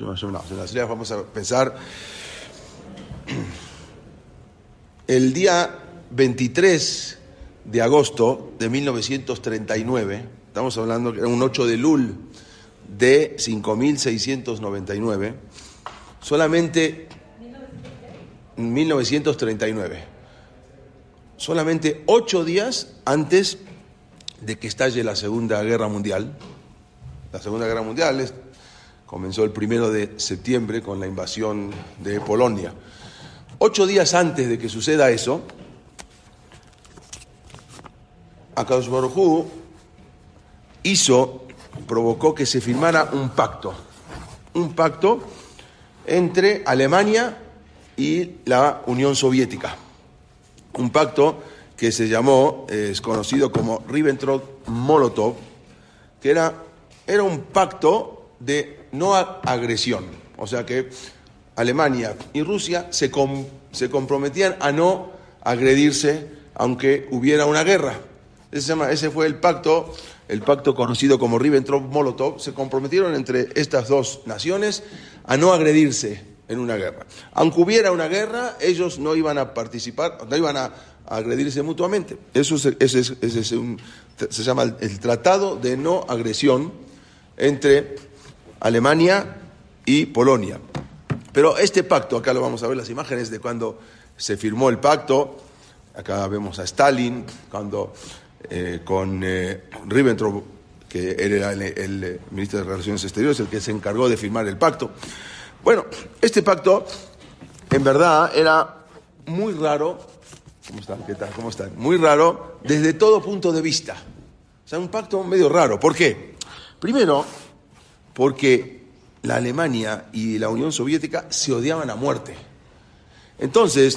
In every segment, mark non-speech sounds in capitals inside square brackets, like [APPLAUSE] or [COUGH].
Vamos a pensar. El día 23 de agosto de 1939, estamos hablando que era un 8 de Lul de 5699, solamente 1939, solamente ocho días antes de que estalle la Segunda Guerra Mundial. La Segunda Guerra Mundial comenzó el primero de septiembre con la invasión de Polonia. Ocho días antes de que suceda eso, Akadosh Baruj hizo, provocó que se firmara un pacto, un pacto entre Alemania y la Unión Soviética, un pacto que se llamó, es conocido como Ribbentrop-Molotov, que era, era un pacto de no agresión, o sea que Alemania y Rusia se, se comprometían a no agredirse aunque hubiera una guerra. Ese, ese fue el pacto, el pacto conocido como Ribbentrop-Molotov. Se comprometieron entre estas dos naciones a no agredirse en una guerra. Aunque hubiera una guerra, ellos no iban a participar, no iban a, agredirse mutuamente. Eso se llama el Tratado de No Agresión entre Alemania y Polonia. Pero este pacto, acá lo vamos a ver las imágenes de cuando se firmó el pacto, acá vemos a Stalin, cuando eh, con eh, Ribbentrop, que era el, ministro de Relaciones Exteriores, el que se encargó de firmar el pacto. Bueno, este pacto, en verdad, era muy raro. ¿Cómo están? ¿Qué tal? ¿Cómo están? Muy raro desde todo punto de vista. O sea, un pacto medio raro. ¿Por qué? Primero, porque la Alemania y la Unión Soviética se odiaban a muerte. Entonces,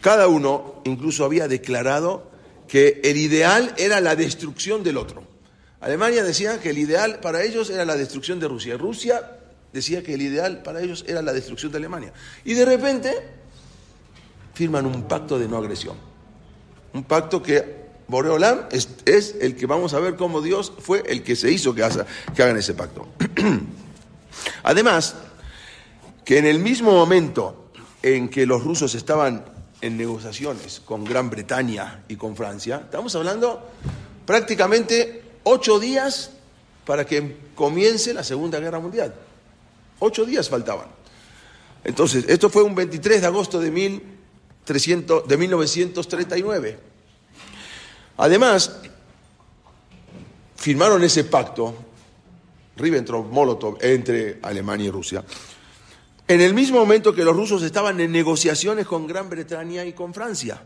cada uno incluso había declarado que el ideal era la destrucción del otro. Alemania decía que el ideal para ellos era la destrucción de Rusia. Rusia decía que el ideal para ellos era la destrucción de Alemania. Y de repente firman un pacto de no agresión. Un pacto que Boreolam es, el que vamos a ver cómo Dios fue el que se hizo que, que hagan ese pacto. [CLEARS THROAT] Además, que en el mismo momento en que los rusos estaban en negociaciones con Gran Bretaña y con Francia, estamos hablando prácticamente ocho días para que comience la Segunda Guerra Mundial. Ocho días faltaban. Entonces, esto fue un 23 de agosto de, 1300, de 1939. Además, firmaron ese pacto Ribbentrop-Molotov entre Alemania y Rusia, en el mismo momento que los rusos estaban en negociaciones con Gran Bretaña y con Francia.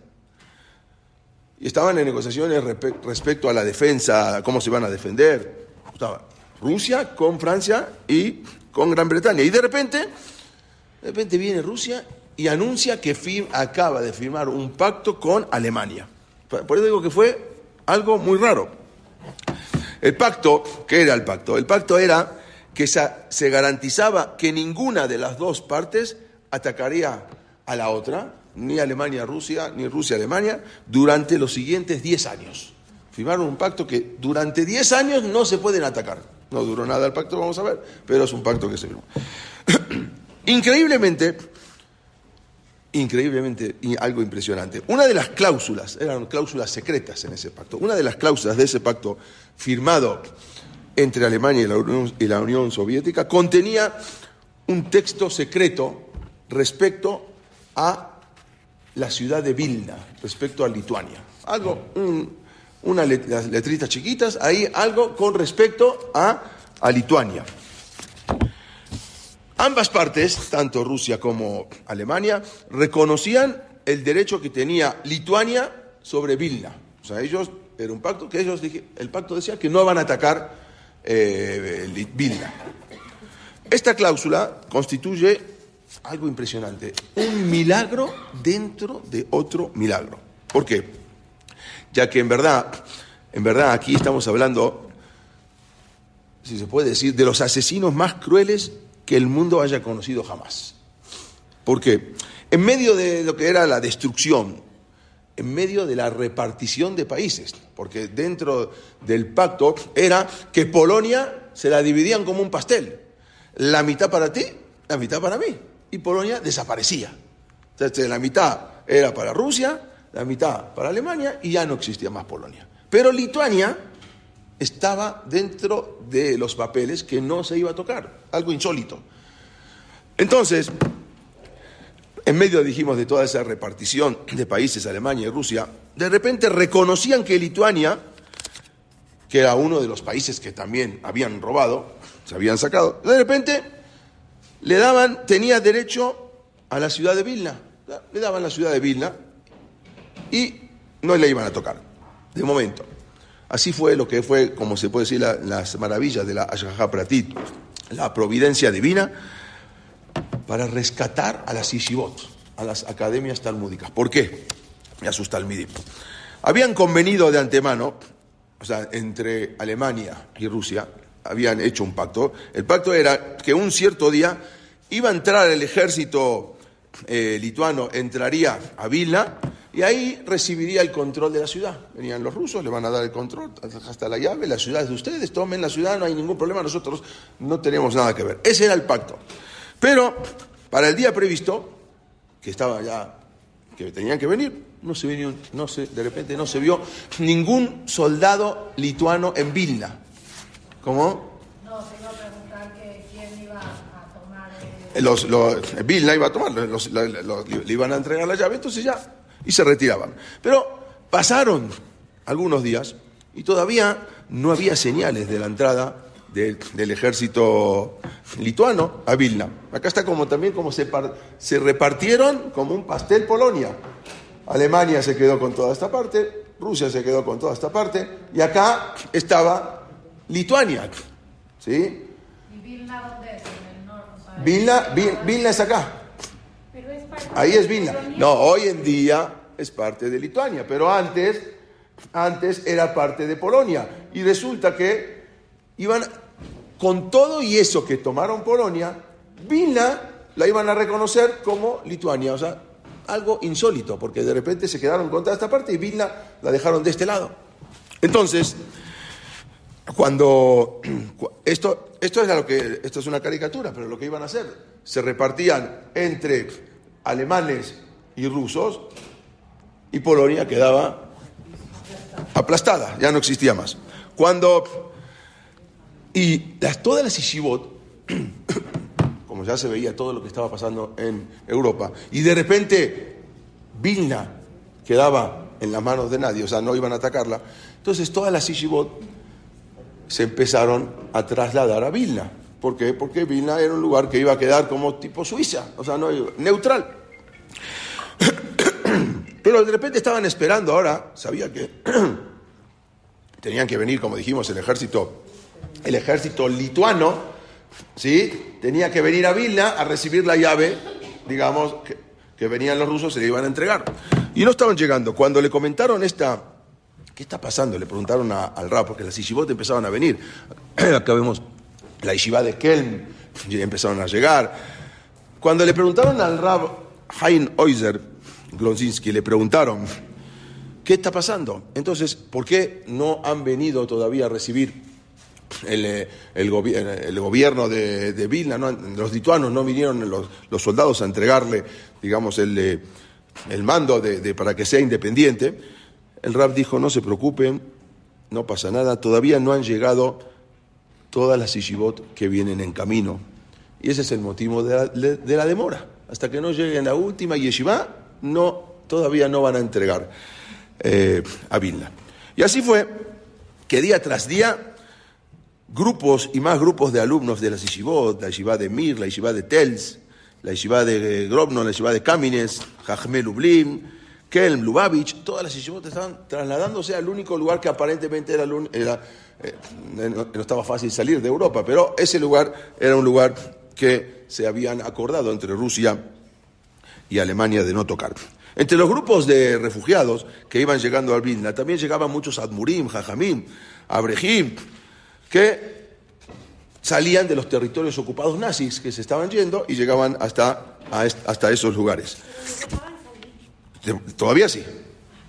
Y estaban en negociaciones respecto a la defensa, cómo se van a defender. Estaba Rusia con Francia y con Gran Bretaña. Y de repente, de repente viene Rusia y anuncia que acaba de firmar un pacto con Alemania. Por eso digo que fue algo muy raro. El pacto, ¿qué era el pacto? El pacto era que se garantizaba que ninguna de las dos partes atacaría a la otra, ni Alemania a Rusia, ni Rusia a Alemania, durante los siguientes 10 años. Firmaron un pacto que durante 10 años no se pueden atacar. No duró nada el pacto, vamos a ver, pero es un pacto que se firmó. [CLEARS THROAT] Increíblemente, increíblemente algo impresionante. Una de las cláusulas, eran cláusulas secretas en ese pacto, una de las cláusulas de ese pacto firmado entre Alemania y la Unión, y la Unión Soviética contenía un texto secreto respecto a la ciudad de Vilna, respecto a Lituania. Algo, unas letritas chiquitas, ahí algo con respecto a, a Lituania. Ambas partes, tanto Rusia como Alemania, reconocían el derecho que tenía Lituania sobre Vilna. O sea, ellos, era un pacto que ellos, el pacto decía que no van a atacar eh, Vilna. Esta cláusula constituye algo impresionante, un milagro dentro de otro milagro. ¿Por qué? Ya que en verdad, en verdad aquí estamos hablando, si se puede decir, de los asesinos más crueles que el mundo haya conocido jamás. Porque en medio de lo que era la destrucción, en medio de la repartición de países, porque dentro del pacto era que Polonia se la dividían como un pastel. la mitad para ti, la mitad para mí. Y Polonia desaparecía. Entonces, la mitad era para Rusia, la mitad para Alemania y ya no existía más Polonia. Pero Lituania estaba dentro de los papeles que no se iba a tocar, algo insólito. Entonces, en medio, dijimos, de toda esa repartición de países, Alemania y Rusia, de repente reconocían que Lituania, que era uno de los países que también habían robado, se habían sacado, de repente le daban, tenía derecho a la ciudad de Vilna, le daban la ciudad de Vilna y no le iban a tocar, de momento. Así fue lo que fue, como se puede decir, las maravillas de la Ashgaha Pratit, la providencia divina, para rescatar a las Ishivot, a las academias talmúdicas. ¿Por qué? Me asusta el Midim. Habían convenido de antemano, o sea, entre Alemania y Rusia, habían hecho un pacto. El pacto era que un cierto día iba a entrar el ejército eh, lituano, entraría a Vilna y ahí recibiría el control de la ciudad. Venían los rusos, le van a dar el control hasta la llave, la ciudad es de ustedes, tomen la ciudad, no hay ningún problema, nosotros no tenemos nada que ver. Ese era el pacto. Pero para el día previsto, que estaba ya, que tenían que venir, no se vino, no se, de repente no se vio ningún soldado lituano en Vilna. ¿Cómo? No, te iba a preguntar que quién iba a tomar Los, los, Vilna iba a tomar, los, le iban a entregar la llave, entonces ya, y se retiraban. Pero pasaron algunos días y todavía no había señales de la entrada del ejército lituano a Vilna. Acá está como también como se, se repartieron como un pastel Polonia. Alemania se quedó con toda esta parte, Rusia se quedó con toda esta parte, y acá estaba Lituania. ¿Sí? ¿Y Vilna dónde es? En el norte. Vilna, Vilna es acá. Ahí es Vilna. No, hoy en día es parte de Lituania, pero antes, antes era parte de Polonia. Y resulta que iban, con todo y eso que tomaron Polonia, Vilna la iban a reconocer como Lituania. O sea, algo insólito, porque de repente se quedaron con toda esta parte y Vilna la dejaron de este lado. Entonces, cuando [CLEARS THROAT] esto, esto es lo que esto es una caricatura, pero lo que iban a hacer, se repartían entre alemanes y rusos y Polonia quedaba aplastada, ya no existía más. Cuando y las, todas las Ishivot, [COUGHS] como ya se veía todo lo que estaba pasando en Europa, y de repente Vilna quedaba en las manos de nadie, o sea, no iban a atacarla, entonces todas las Ishivot se empezaron a trasladar a Vilna. ¿Por qué? Porque Vilna era un lugar que iba a quedar como tipo Suiza, o sea, no, neutral. [COUGHS] Pero de repente estaban esperando ahora, sabía que [COUGHS] tenían que venir, como dijimos, el ejército, el ejército lituano, ¿sí? Tenía que venir a Vilna a recibir la llave, digamos, que, venían los rusos, se le iban a entregar. Y no estaban llegando. Cuando le comentaron esta, ¿qué está pasando? Le preguntaron al rab, porque las yeshivot empezaban a venir. [COUGHS] Acá vemos la yeshiva de Kelm, empezaron a llegar. Cuando le preguntaron al rab Hein Oizer, Glonzinski, le preguntaron, ¿qué está pasando? Entonces, ¿por qué no han venido todavía a recibir el, eh, el el gobierno de, Vilna? los lituanos no vinieron los, los soldados a entregarle, digamos, el, eh, el mando de- para que sea independiente. El rab dijo, no se preocupen, no pasa nada, todavía no han llegado todas las yeshivot que vienen en camino. Y ese es el motivo de la, de la demora. Hasta que no lleguen la última yeshiva, no, todavía no van a entregar eh, a Vilna. Y así fue que día tras día grupos y más grupos de alumnos de las yeshivot, la yeshiva de Mir, la yeshiva de Tels, la yeshiva de Grobno, la yeshiva de Kamines, Jajme Lublin, Kelm, Lubavitch, todas las yeshivot estaban trasladándose al único lugar que aparentemente era, eh, no, estaba fácil salir de Europa, pero ese lugar era un lugar que se habían acordado entre Rusia y Alemania de no tocar. Entre los grupos de refugiados que iban llegando al Vilna, también llegaban muchos Admurim, Jajamim, Abrejim, que salían de los territorios ocupados nazis que se estaban yendo y llegaban hasta, hasta esos lugares. Todavía sí,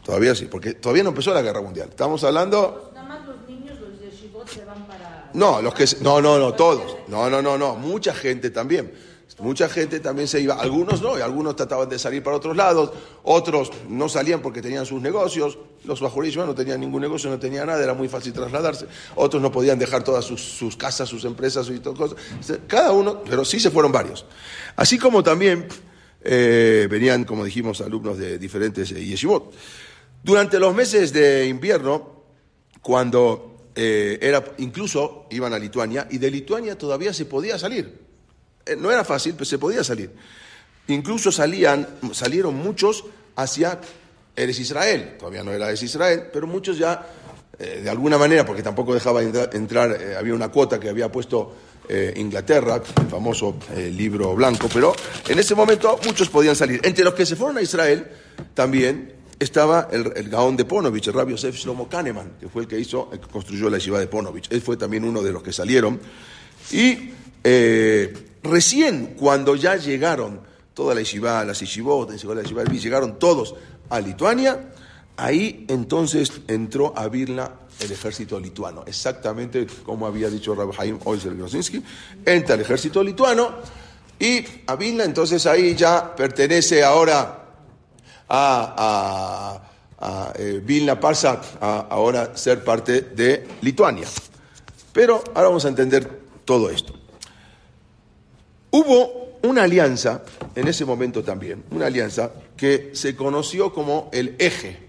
todavía sí, porque todavía no empezó la guerra mundial. Estamos hablando Nada más los niños, los de Shibot, se van para. No, los que no, no, no, todos. No, no, no, no, mucha gente también. Mucha gente también se iba, algunos no, y algunos trataban de salir para otros lados, otros no salían porque tenían sus negocios, los bajorillos no tenían ningún negocio, no tenían nada, era muy fácil trasladarse, otros no podían dejar todas sus, casas, sus empresas y todo cosas, cada uno, pero sí se fueron varios. Así como también eh, venían, como dijimos, alumnos de diferentes eh, yeshivot. Durante los meses de invierno, cuando eh, era, incluso iban a Lituania, y de Lituania todavía se podía salir. Eh, no era fácil, pero se podía salir. Incluso salían, salieron muchos hacia Eres Israel, todavía no era Eres Israel, pero muchos ya, eh, de alguna manera, porque tampoco dejaba entrar, había una cuota que había puesto Inglaterra, el famoso libro blanco, pero en ese momento muchos podían salir. Entre los que se fueron a Israel también estaba el, Gaón de Ponovich, el rabio Yosef Shlomo Kahneman, que fue el que hizo, el que construyó la yeshiva de Ponovich. Él fue también uno de los que salieron. Y Recién cuando ya llegaron toda la yeshiva, las yeshivot, la yeshiva llegaron todos a Lituania, ahí entonces entró a Vilna el ejército lituano, exactamente como había dicho Rabbi Haim Oizel Grosinski, entra el ejército lituano y a Vilna entonces ahí ya pertenece ahora a, a, eh, Vilna pasa a ahora ser parte de Lituania. Pero ahora vamos a entender todo esto. Hubo una alianza en ese momento también, una alianza que se conoció como el eje,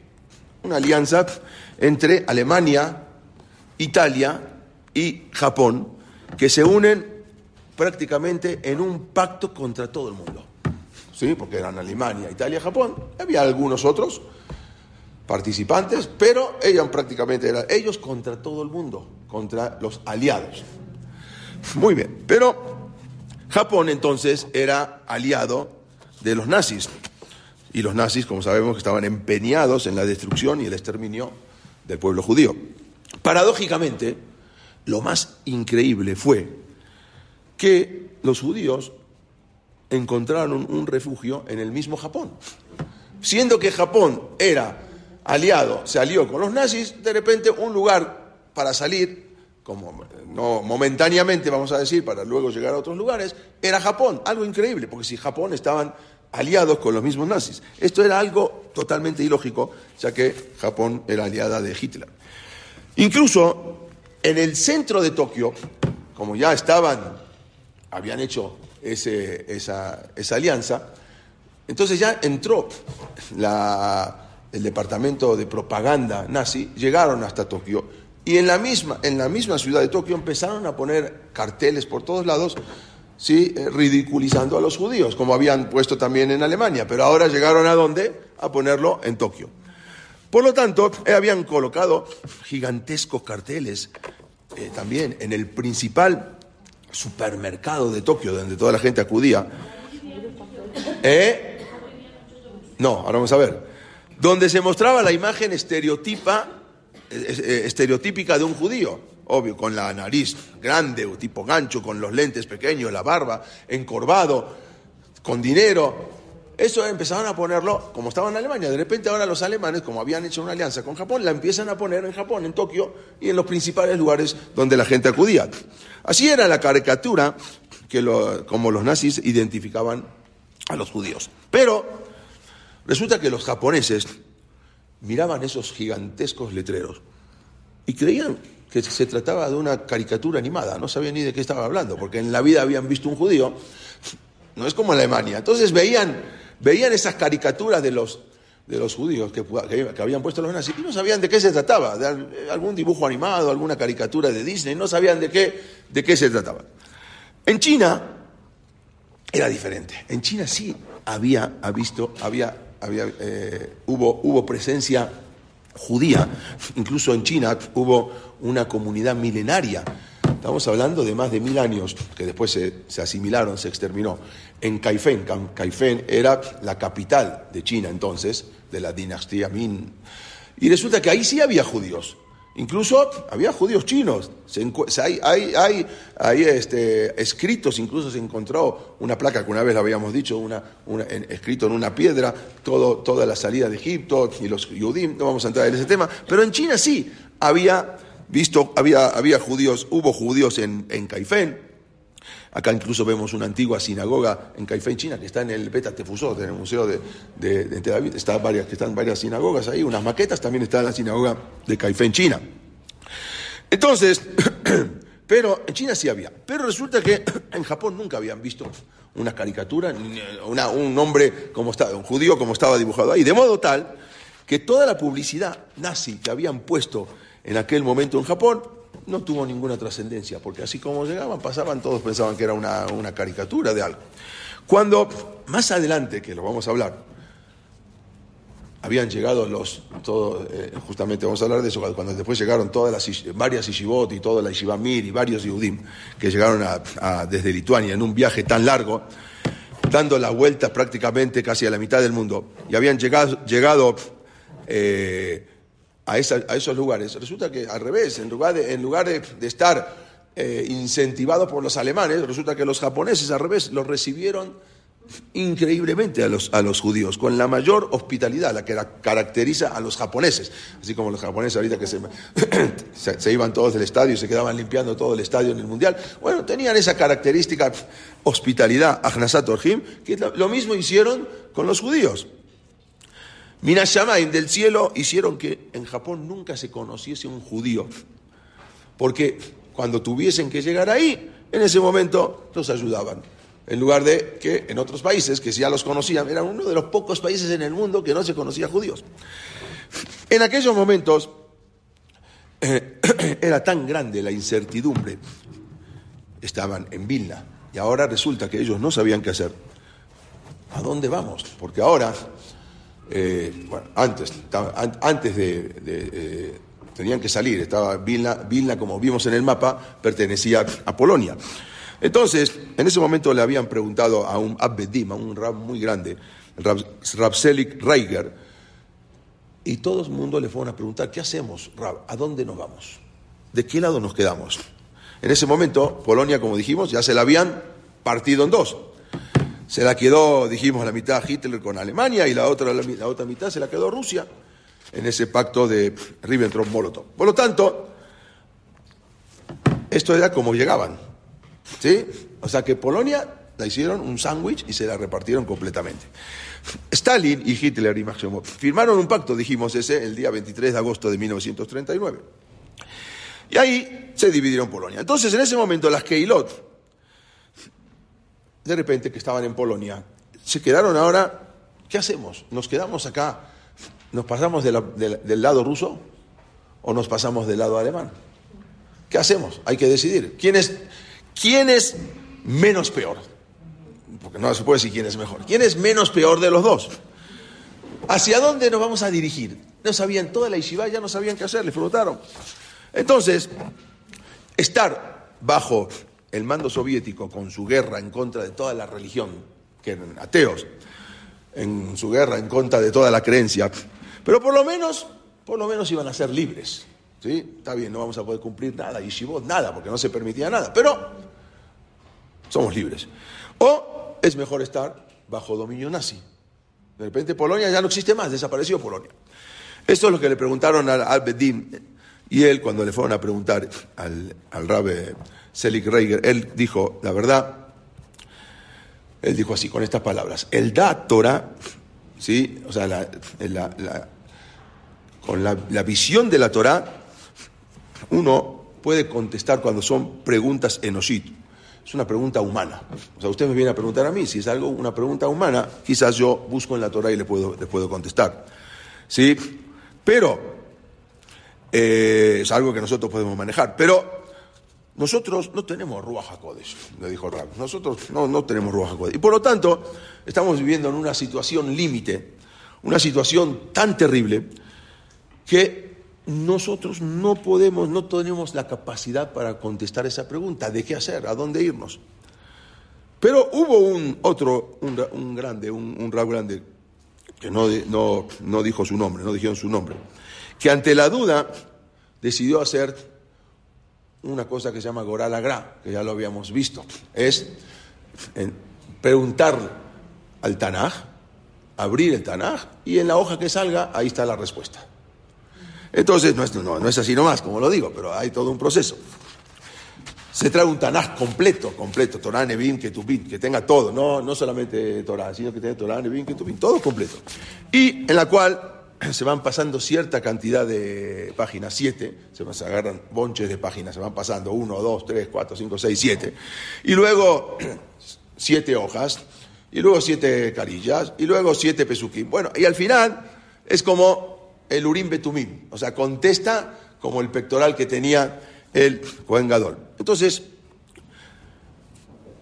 una alianza entre Alemania, Italia y Japón, que se unen prácticamente en un pacto contra todo el mundo. ¿Sí? Porque eran Alemania, Italia, Japón. Había algunos otros participantes, pero ellos prácticamente eran ellos contra todo el mundo, contra los aliados. Muy bien, pero Japón entonces era aliado de los nazis. Y los nazis, como sabemos, estaban empeñados en la destrucción y el exterminio del pueblo judío. Paradójicamente, lo más increíble fue que los judíos encontraron un refugio en el mismo Japón. Siendo que Japón era aliado, se alió con los nazis, de repente un lugar para salir como no momentáneamente, vamos a decir, para luego llegar a otros lugares, era Japón. Algo increíble, porque si Japón estaban aliados con los mismos nazis. Esto era algo totalmente ilógico, ya que Japón era aliada de Hitler. Incluso en el centro de Tokio, como ya estaban, habían hecho esa, esa, alianza, entonces ya entró la, el departamento de propaganda nazi, llegaron hasta Tokio y en la misma, en la misma ciudad de Tokio empezaron a poner carteles por todos lados, ¿sí? Eh, ridiculizando a los judíos, como habían puesto también en Alemania, pero ahora llegaron a dónde? A ponerlo en Tokio. Por lo tanto, eh, habían colocado gigantescos carteles eh, también en el principal supermercado de Tokio, donde toda la gente acudía. No, ahora vamos a ver. Donde se mostraba la imagen estereotipa eh, estereotípica de un judío, obvio, con la nariz grande, o tipo gancho, con los lentes pequeños, la barba, encorvado, con dinero. Eso empezaron a ponerlo, como estaba en Alemania, de repente ahora los alemanes, como habían hecho una alianza con Japón, la empiezan a poner en Japón, en Tokio y en los principales lugares donde la gente acudía. Así era la caricatura que como los nazis identificaban a los judíos. Pero resulta que los japoneses miraban esos gigantescos letreros y creían que se trataba de una caricatura animada, no sabían ni de qué estaba hablando, porque en la vida habían visto un judío, no es como Alemania. Entonces veían, veían esas caricaturas de los, de los judíos que, que, habían puesto los nazis y no sabían de qué se trataba, de algún dibujo animado, alguna caricatura de Disney, no sabían de qué, de qué se trataba. En China era diferente. En China sí había, visto, había había, eh, hubo, hubo presencia judía, incluso en China hubo una comunidad milenaria. Estamos hablando de más de mil años, que después se, se asimilaron, se exterminó. En Caifén, Caifén era la capital de China entonces, de la dinastía Min. Y resulta que ahí sí había judíos. Incluso había judíos chinos. hay, hay, hay, este, escritos, incluso se encontró una placa que una vez la habíamos dicho, una, escrito en una piedra, todo, toda la salida de Egipto y los Yudim, no vamos a entrar en ese tema, pero en China sí había visto, había, había judíos, hubo judíos en, en Caifén, Acá incluso vemos una antigua sinagoga en Caifén, China, que está en el Beta Tefusot, en el Museo de, de, de. Está varias, están varias sinagogas ahí, unas maquetas, también está en la sinagoga de Caifén, China. Entonces, [CLEARS THROAT] pero en China sí había. Pero resulta que [CLEARS THROAT] en Japón nunca habían visto una caricatura, una, un hombre como estaba, un judío como estaba dibujado ahí. De modo tal que toda la publicidad nazi que habían puesto en aquel momento en Japón no tuvo ninguna trascendencia, porque así como llegaban, pasaban, todos pensaban que era una, una, caricatura de algo. Cuando más adelante, que lo vamos a hablar, habían llegado los, todo, eh, justamente vamos a hablar de eso, cuando después llegaron todas las, varias Ishivot y toda la Ishivamir y varios Yehudim que llegaron a, desde Lituania en un viaje tan largo, dando la vuelta prácticamente casi a la mitad del mundo, y habían llegado, llegado eh, a, esos lugares. Resulta que al revés, en lugar de, en lugar de, estar eh, incentivados por los alemanes, resulta que los japoneses al revés los recibieron increíblemente a los, a los judíos, con la mayor hospitalidad, la que caracteriza a los japoneses. Así como los japoneses ahorita que se, [COUGHS] se, se, iban todos del estadio y se quedaban limpiando todo el estadio en el Mundial. Bueno, tenían esa característica hospitalidad, Ahnasat Orhim, que lo mismo hicieron con los judíos. Minashamayim del cielo hicieron que en Japón nunca se conociese un judío, porque cuando tuviesen que llegar ahí, en ese momento los ayudaban. En lugar de que en otros países, que ya los conocían, eran uno de los pocos países en el mundo que no se conocía judíos. En aquellos momentos eh, [CLEARS THROAT] era tan grande la incertidumbre, estaban en Vilna, y ahora resulta que ellos no sabían qué hacer. ¿A dónde vamos? Porque ahora eh, antes, antes de eh, tenían que salir, estaba Vilna, Vilna, como vimos en el mapa, pertenecía a Polonia. Entonces, en ese momento le habían preguntado a un Abbedim, a un rab muy grande, Rab, Rabselik Reiger, y todo el mundo le fueron a preguntar, ¿qué hacemos, Rab? ¿A dónde nos vamos? ¿De qué lado nos quedamos? En ese momento, Polonia, como dijimos, ya se la habían partido en dos. Se la quedó, dijimos, la mitad Hitler con Alemania y la otra, la, otra mitad se la quedó Rusia en ese pacto de Ribbentrop-Molotov. Por lo tanto, esto era como llegaban. ¿Sí? O sea que Polonia la hicieron un sándwich y se la repartieron completamente. Stalin y Hitler y Maximov firmaron un pacto, dijimos ese, el día 23 de agosto de 1939. Y ahí se dividieron Polonia. Entonces, en ese momento, las Keilot, de repente que estaban en Polonia, se quedaron ahora, ¿qué hacemos? ¿Nos quedamos acá? ¿Nos pasamos del lado ruso o nos pasamos del lado alemán? ¿Qué hacemos? Hay que decidir. ¿Quién es, quién es menos peor? Porque no se puede decir quién es mejor. ¿Quién es menos peor de los dos? ¿Hacia dónde nos vamos a dirigir? No sabían, toda la Ishiva ya no sabían qué hacer, les preguntaron. Entonces, estar bajo el mando soviético con su guerra en contra de toda la religión, que eran ateos, en su guerra en contra de toda la creencia, pero por lo menos, por lo menos iban a ser libres. ¿sí? Está bien, no vamos a poder cumplir nada, y Shibot, nada, porque no se permitía nada, pero somos libres. O es mejor estar bajo dominio nazi. De repente Polonia ya no existe más, desapareció Polonia. Esto es lo que le preguntaron al, Bedín, y él, cuando le fueron a preguntar al, al rabe Selig Reiger, él dijo, la verdad, él dijo así, con estas palabras, el da Torah, ¿sí? O sea, la, la, con la, visión de la Torah, uno puede contestar cuando son preguntas enoshit. Es una pregunta humana. O sea, usted me viene a preguntar a mí, si es algo, una pregunta humana, quizás yo busco en la Torah y le puedo, le puedo contestar. ¿Sí? Pero eh, es algo que nosotros podemos manejar. Pero nosotros no tenemos Ruach le dijo Rab. Nosotros no, no tenemos Ruach. Y por lo tanto, estamos viviendo en una situación límite, una situación tan terrible, que nosotros no podemos, no tenemos la capacidad para contestar esa pregunta de qué hacer, a dónde irnos. Pero hubo un otro, un, un grande, un, un Rab grande, que no, no, no dijo su nombre, no dijeron su nombre que ante la duda decidió hacer una cosa que se llama Goral Agra, que ya lo habíamos visto. Es preguntar al Tanaj, abrir el Tanaj, y en la hoja que salga, ahí está la respuesta. Entonces, no es, no, no es así nomás, como lo digo, pero hay todo un proceso. Se trae un Tanaj completo, completo, Torah, Nevin, Ketubin, que tenga todo, no, no solamente Torah, sino que tenga Torah, Nevin, Ketubin, todo completo. Y en la cual [CLEARS THROAT] se van pasando cierta cantidad de páginas, siete, se, agarran bonches de páginas, se van pasando uno, dos, tres, cuatro, cinco, seis, siete, y luego [CLEARS THROAT] siete hojas, y luego siete carillas, y luego siete pesuquín. Bueno, y al final es como el urim betumim, o sea, contesta como el pectoral que tenía el Cohen Gadol. Entonces,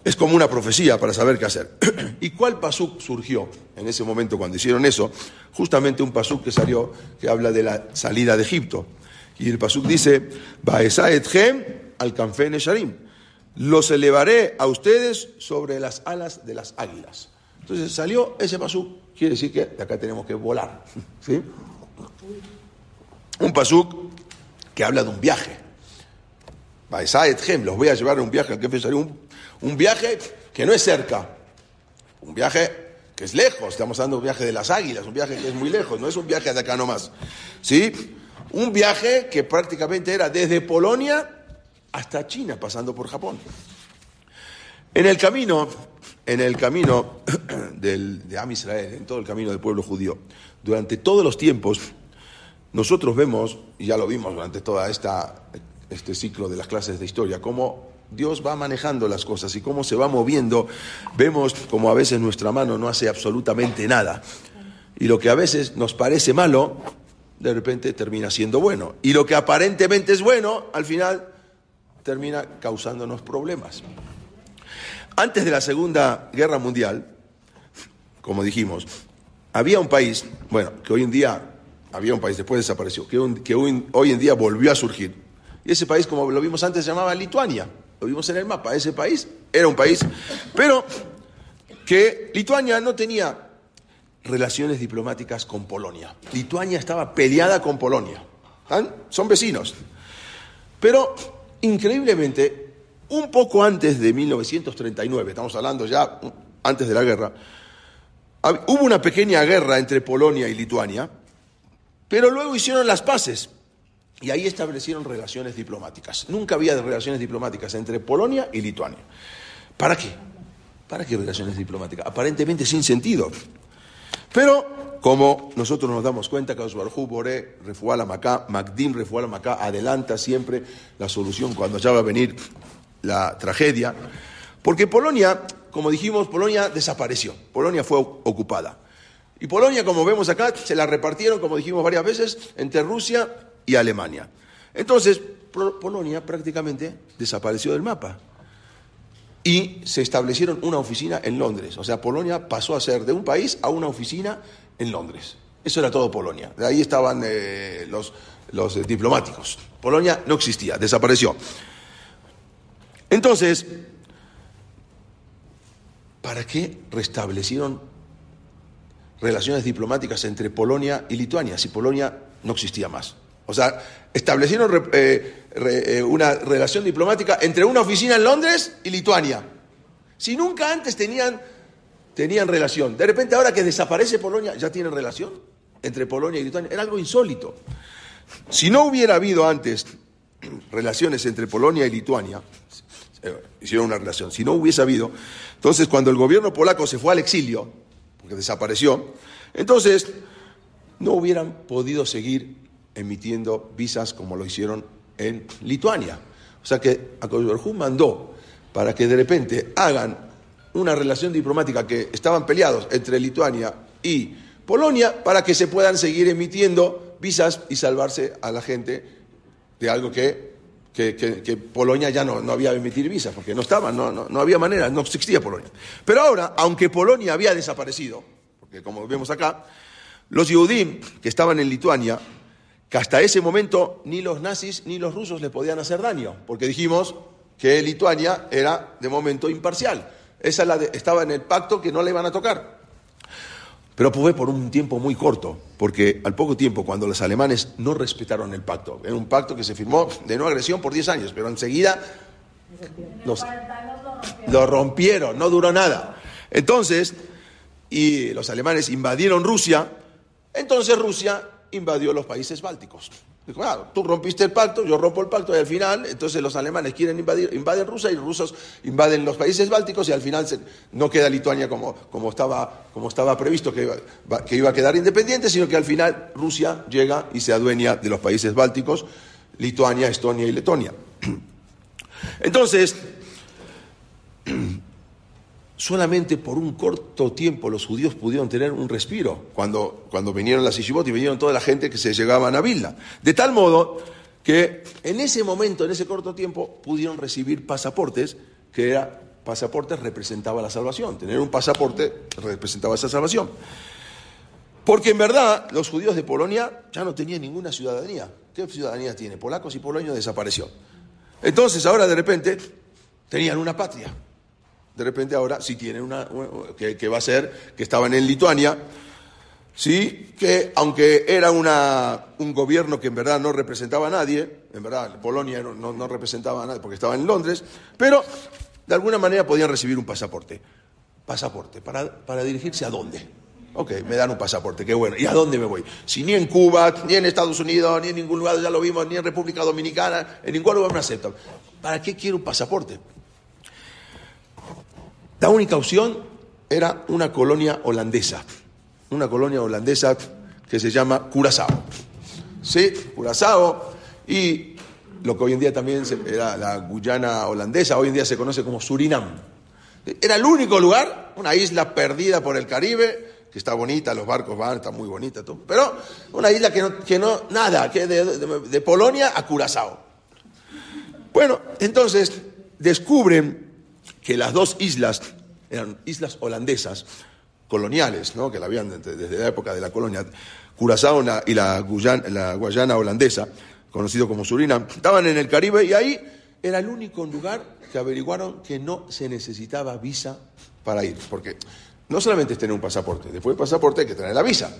es como una profecía para saber qué hacer. [CLEARS THROAT] ¿Y cuál pasuk surgió en ese momento cuando hicieron eso? Justamente un pasuk que salió, que habla de la salida de Egipto. Y el pasuk dice, al. Los elevaré a ustedes sobre las alas de las águilas. Entonces salió ese pasuk, quiere decir que de acá tenemos que volar. [LAUGHS] ¿sí? Un pasuk que habla de un viaje. Los voy a llevar a un viaje al Sharim, un viaje que no es cerca, un viaje que es lejos, estamos hablando de un viaje de las águilas, un viaje que es muy lejos, no es un viaje de acá nomás. ¿Sí? Un viaje que prácticamente era desde Polonia hasta China, pasando por Japón. En el camino, en el camino [CLEARS THROAT] del, de Am Israel, en todo el camino del pueblo judío, durante todos los tiempos, nosotros vemos, y ya lo vimos durante todo este ciclo de las clases de historia, cómo Dios va manejando las cosas y cómo se va moviendo, vemos como a veces nuestra mano no hace absolutamente nada. Y lo que a veces nos parece malo, de repente termina siendo bueno. Y lo que aparentemente es bueno, al final termina causándonos problemas. Antes de la Segunda Guerra Mundial, como dijimos, había un país, bueno, que hoy en día, había un país, después desapareció, que, hoy, hoy en día volvió a surgir. Y ese país, como lo vimos antes, se llamaba Lituania lo vimos en el mapa, ese país era un país, pero que Lituania no tenía relaciones diplomáticas con Polonia. Lituania estaba peleada con Polonia. Son vecinos. Pero, increíblemente, un poco antes de 1939, estamos hablando ya antes de la guerra, hubo una pequeña guerra entre Polonia y Lituania, pero luego hicieron las paces. Y ahí establecieron relaciones diplomáticas. Nunca había relaciones diplomáticas entre Polonia y Lituania. ¿Para qué? ¿Para qué relaciones diplomáticas? Aparentemente sin sentido. Pero como nosotros nos damos cuenta Osbarjú Boré, Refuala Macá, Magdim Refuala Macá, adelanta siempre la solución cuando ya va a venir la tragedia. Porque Polonia, como dijimos, Polonia desapareció. Polonia fue ocupada. Y Polonia, como vemos acá, se la repartieron, como dijimos varias veces, entre Rusia y Alemania. Entonces, Polonia prácticamente desapareció del mapa y se establecieron una oficina en Londres. O sea, Polonia pasó a ser de un país a una oficina en Londres. Eso era todo Polonia. De ahí estaban eh, los, los diplomáticos. Polonia no existía, desapareció. Entonces, ¿para qué restablecieron relaciones diplomáticas entre Polonia y Lituania si Polonia no existía más? O sea, establecieron eh, eh, una relación diplomática entre una oficina en Londres y Lituania. Si nunca antes tenían, tenían relación. De repente ahora que desaparece Polonia, ya tienen relación entre Polonia y Lituania. Era algo insólito. Si no hubiera habido antes relaciones entre Polonia y Lituania, eh, hicieron una relación, si no hubiese habido, entonces cuando el gobierno polaco se fue al exilio, porque desapareció, entonces no hubieran podido seguir emitiendo visas como lo hicieron en Lituania. O sea que Akoyberjú mandó para que de repente hagan una relación diplomática que estaban peleados entre Lituania y Polonia para que se puedan seguir emitiendo visas y salvarse a la gente de algo que, que, Polonia ya no, no, había emitir visas, porque no estaba, no, no, no había manera, no existía Polonia. Pero ahora, aunque Polonia había desaparecido, porque como vemos acá, los Yehudim que estaban en Lituania que hasta ese momento ni los nazis ni los rusos le podían hacer daño, porque dijimos que Lituania era de momento imparcial. Esa la estaba en el pacto que no le iban a tocar. Pero fue por un tiempo muy corto, porque al poco tiempo, cuando los alemanes no respetaron el pacto, era un pacto que se firmó de no agresión por 10 años, pero enseguida los, lo rompieron, no duró nada. Entonces, y los alemanes invadieron Rusia, entonces Rusia invadió los países bálticos. Claro, tú rompiste el pacto, yo rompo el pacto y al final, entonces los alemanes quieren invadir, invaden Rusia y rusos invaden los países bálticos y al final no queda Lituania como, como, estaba, como estaba previsto que iba, que iba a quedar independiente, sino que al final Rusia llega y se adueña de los países bálticos, Lituania, Estonia y Letonia. [CLEARS THROAT] Entonces, solamente por un corto tiempo los judíos pudieron tener un respiro cuando, cuando vinieron las Ishibot y vinieron toda la gente que se llegaban a Vilna. De tal modo que en ese momento, en ese corto tiempo, pudieron recibir pasaportes que era pasaportes representaba la salvación. Tener un pasaporte representaba esa salvación. Porque en verdad los judíos de Polonia ya no tenían ninguna ciudadanía. ¿Qué ciudadanía tiene? Polacos y polonios desapareció. Entonces ahora de repente tenían una patria de repente ahora sí tienen una, que, va a ser, que estaban en Lituania, sí, que aunque era una, un gobierno que en verdad no representaba a nadie, en verdad Polonia no, no representaba a nadie porque estaba en Londres, pero de alguna manera podían recibir un pasaporte. Pasaporte, ¿para, para dirigirse a dónde? Ok, me dan un pasaporte, qué bueno. ¿Y a dónde me voy? Si ni en Cuba, ni en Estados Unidos, ni en ningún lugar, ya lo vimos, ni en República Dominicana, en ningún lugar me aceptan. ¿Para qué quiero un pasaporte? La única opción era una colonia holandesa, una colonia holandesa que se llama Curazao. Sí, Curazao y lo que hoy en día también era la Guyana holandesa, hoy en día se conoce como Surinam. Era el único lugar, una isla perdida por el Caribe, que está bonita, los barcos van, está muy bonita, pero una isla que no, que no nada, que de, de Polonia a Curazao. Bueno, entonces descubren que las dos islas eran islas holandesas, coloniales, ¿no? que la habían desde la época de la colonia, Curazao y la, Guayana, holandesa, conocido como Surinam, estaban en el Caribe y ahí era el único lugar que averiguaron que no se necesitaba visa para ir, porque no solamente es tener un pasaporte, después del pasaporte hay que tener la visa.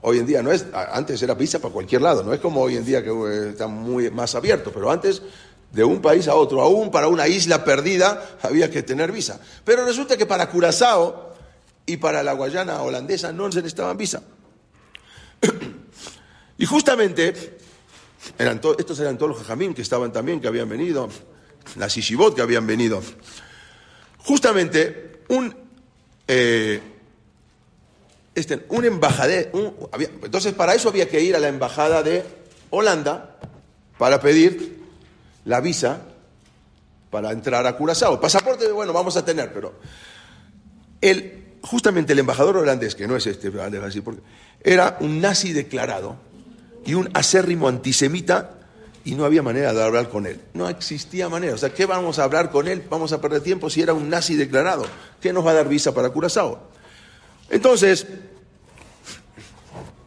Hoy en día no es, antes era visa para cualquier lado, no es como hoy en día que eh, está muy más abierto, pero antes de un país a otro, aún para una isla perdida, había que tener visa. Pero resulta que para Curazao y para la Guayana holandesa no se necesitaban visa. [CLEARS THROAT] y justamente, eran estos eran todos los jajamín que estaban también, que habían venido, las Ishibot que habían venido. Justamente, un, eh, este, un embajador, entonces para eso había que ir a la embajada de Holanda para pedir la visa para entrar a Curazao. Pasaporte, bueno, vamos a tener, pero el, justamente el embajador holandés, que no es este, porque era un nazi declarado y un acérrimo antisemita y no había manera de hablar con él. No existía manera. O sea, ¿qué vamos a hablar con él? Vamos a perder tiempo si era un nazi declarado. ¿Qué nos va a dar visa para Curazao? Entonces,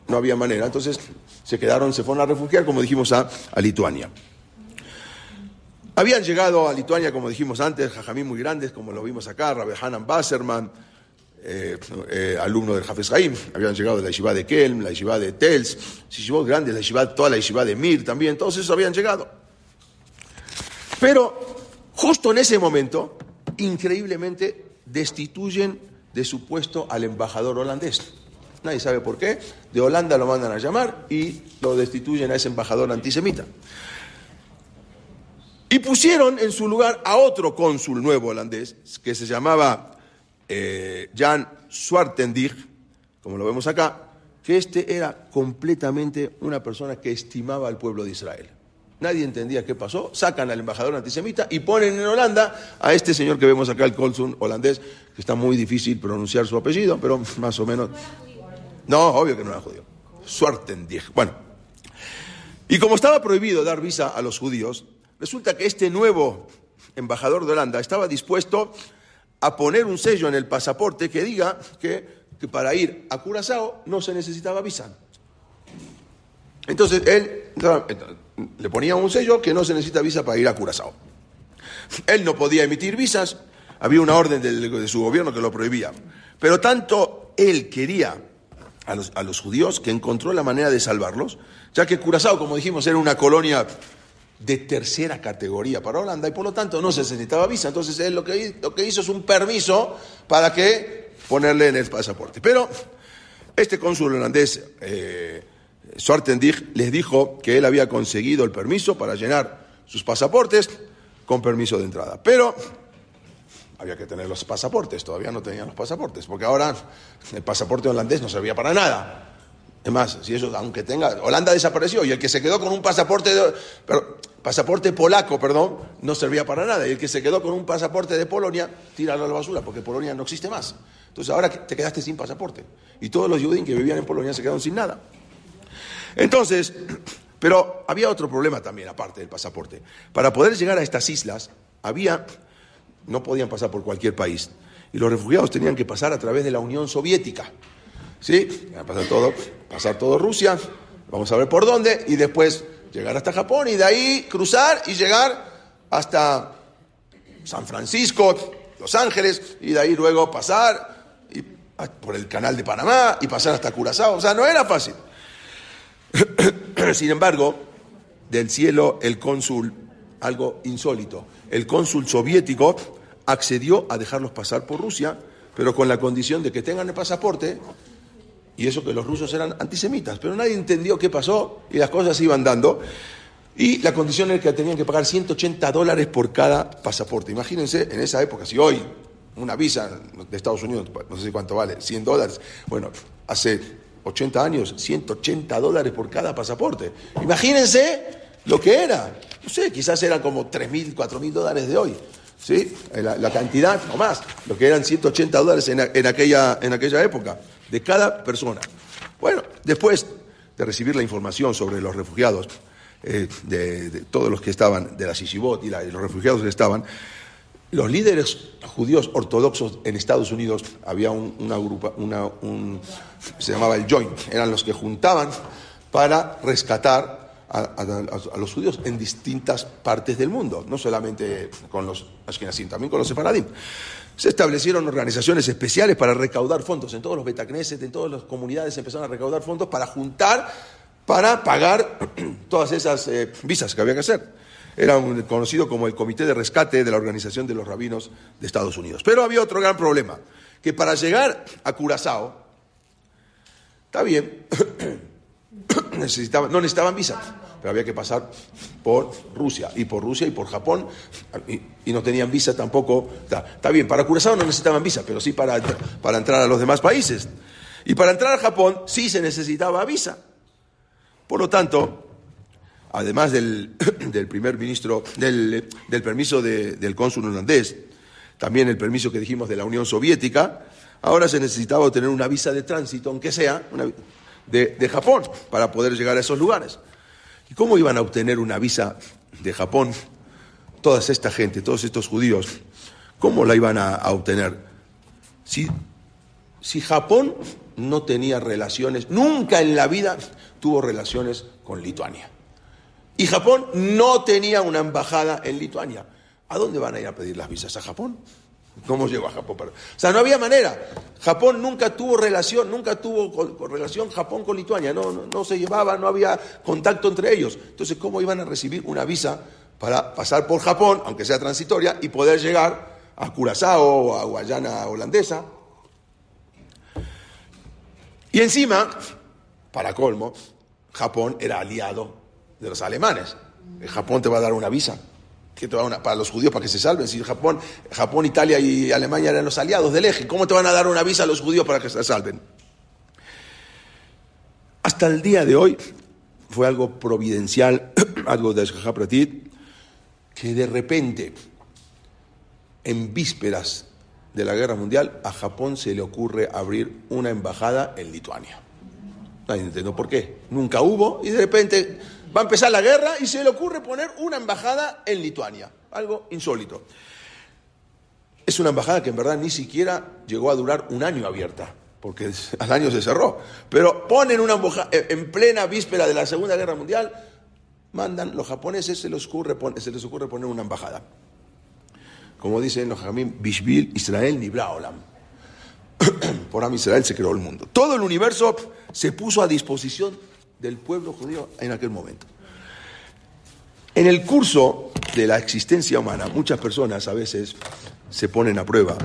no había manera. Entonces, se quedaron, se fueron a refugiar, como dijimos, a Lituania. Habían llegado a Lituania, como dijimos antes, jajamí muy grandes, como lo vimos acá, Rabbi Hanan Basserman, eh, eh, alumno del Jafes Haim, habían llegado de la yeshiva de Kelm, la yeshiva de Tels, yeshivot grandes, la yeshiva, toda la yeshiva de Mir también, todos esos habían llegado. Pero justo en ese momento, increíblemente, destituyen de su puesto al embajador holandés. Nadie sabe por qué. De Holanda lo mandan a llamar y lo destituyen a ese embajador antisemita. Y pusieron en su lugar a otro cónsul nuevo holandés, que se llamaba eh, Jan Swartendig, como lo vemos acá, que este era completamente una persona que estimaba al pueblo de Israel. Nadie entendía qué pasó, sacan al embajador antisemita y ponen en Holanda a este señor que vemos acá, el cónsul holandés, que está muy difícil pronunciar su apellido, pero [LAUGHS] más o menos... No, obvio que no era judío. Swartendig. Bueno, y como estaba prohibido dar visa a los judíos, Resulta que este nuevo embajador de Holanda estaba dispuesto a poner un sello en el pasaporte que diga que, para ir a Curazao no se necesitaba visa. Entonces él le ponía un sello que no se necesita visa para ir a Curazao. Él no podía emitir visas, había una orden de, su gobierno que lo prohibía. Pero tanto él quería a los, judíos que encontró la manera de salvarlos, ya que Curazao, como dijimos, era una colonia de tercera categoría para Holanda y por lo tanto no se necesitaba visa. Entonces él lo que, lo que hizo es un permiso para que ponerle en el pasaporte. Pero este cónsul holandés, eh, Schwarzenegger les dijo que él había conseguido el permiso para llenar sus pasaportes con permiso de entrada. Pero había que tener los pasaportes, todavía no tenían los pasaportes, porque ahora el pasaporte holandés no servía para nada. Es más, si eso, aunque tenga, Holanda desapareció y el que se quedó con un pasaporte, pasaporte polaco, perdón, no servía para nada. Y el que se quedó con un pasaporte de Polonia, tíralo a la basura, porque Polonia no existe más. Entonces ahora te quedaste sin pasaporte. Y todos los judíos que vivían en Polonia se quedaron sin nada. Entonces, [CLEARS THROAT] pero había otro problema también, aparte del pasaporte. Para poder llegar a estas islas, había, no podían pasar por cualquier país. Y los refugiados tenían que pasar a través de la Unión Soviética. ¿Sí? Pasar todo, pasar todo Rusia, vamos a ver por dónde, y después llegar hasta Japón, y de ahí cruzar y llegar hasta San Francisco, Los Ángeles, y de ahí luego pasar por el canal de Panamá y pasar hasta Curazao. O sea, no era fácil. [CLEARS THROAT] Sin embargo, del cielo el cónsul, algo insólito, el cónsul soviético accedió a dejarlos pasar por Rusia, pero con la condición de que tengan el pasaporte, y eso que los rusos eran antisemitas, pero nadie entendió qué pasó y las cosas iban dando. Y la condición era que tenían que pagar 180 dólares por cada pasaporte. Imagínense en esa época, si hoy una visa de Estados Unidos, no sé cuánto vale, 100 dólares, bueno, hace 80 años, 180 dólares por cada pasaporte. Imagínense lo que era. No sé, quizás eran como 3.000, 4.000 dólares de hoy. ¿Sí? La, cantidad o más, lo que eran 180 dólares en, aquella, en aquella época, de cada persona. Bueno, después de recibir la información sobre los refugiados, eh, de, todos los que estaban, de la Sisibot y, los refugiados que estaban, los líderes judíos ortodoxos en Estados Unidos, había grupa, una, un, se llamaba el Joint, eran los que juntaban para rescatar a, los judíos en distintas partes del mundo, no solamente con los ashkenazim, también con los separadim. Se establecieron organizaciones especiales para recaudar fondos. En todos los betacneses, en todas las comunidades empezaron a recaudar fondos para juntar, para pagar [CLEARS THROAT] todas esas eh, visas que había que hacer era conocido como el Comité de Rescate de la Organización de los Rabinos de Estados Unidos. Pero había otro gran problema, que para llegar a Curazao, está bien, [CLEARS THROAT] necesitaban, no necesitaban visa, pero había que pasar por Rusia, y por Rusia y por Japón, y, no tenían visa tampoco. Está, bien, para Curazao no necesitaban visa, pero sí para, para entrar a los demás países. Y para entrar a Japón sí se necesitaba visa. Por lo tanto, además del, [COUGHS] primer ministro, del, permiso del cónsul holandés, también el permiso que dijimos de la Unión Soviética, ahora se necesitaba obtener una visa de tránsito, aunque sea de, de, Japón, para poder llegar a esos lugares. ¿Y cómo iban a obtener una visa de Japón toda esta gente, todos estos judíos? ¿Cómo la iban a, obtener? Si, si Japón no tenía relaciones, nunca en la vida tuvo relaciones con Lituania. Y Japón no tenía una embajada en Lituania. ¿A dónde van a ir a pedir las visas? ¿A Japón? ¿Cómo llegó a Japón? O sea, no había manera. Japón nunca tuvo relación, nunca tuvo relación Japón con Lituania. No, no, se llevaba, no había contacto entre ellos. Entonces, ¿cómo iban a recibir una visa para pasar por Japón, aunque sea transitoria, y poder llegar a Curazao o a Guayana holandesa? Y encima, para colmo, Japón era aliado de los alemanes. Japón te va a dar una visa que te va para los judíos para que se salven. Si Japón, Japón, Italia y Alemania eran los aliados del eje, ¿cómo te van a dar una visa a los judíos para que se salven? Hasta el día de hoy fue algo providencial, [CLEARS THROAT] algo de Pratit, que de repente, en vísperas de la guerra mundial, a Japón se le ocurre abrir una embajada en Lituania. Nadie entiendo por qué. Nunca hubo y de repente Va a empezar la guerra y se le ocurre poner una embajada en Lituania. Algo insólito. Es una embajada que en verdad ni siquiera llegó a durar un año abierta, porque al año se cerró. Pero ponen una embajada en plena víspera de la Segunda Guerra Mundial, mandan, los japoneses se les ocurre, poner una embajada. Como dicen los jamín, Bishvil, Israel, ni Blaolam. [CLEARS THROAT] Por Am Israel se creó el mundo. Todo el universo se puso a disposición del pueblo judío en aquel momento. En el curso de la existencia humana, muchas personas a veces se ponen a prueba,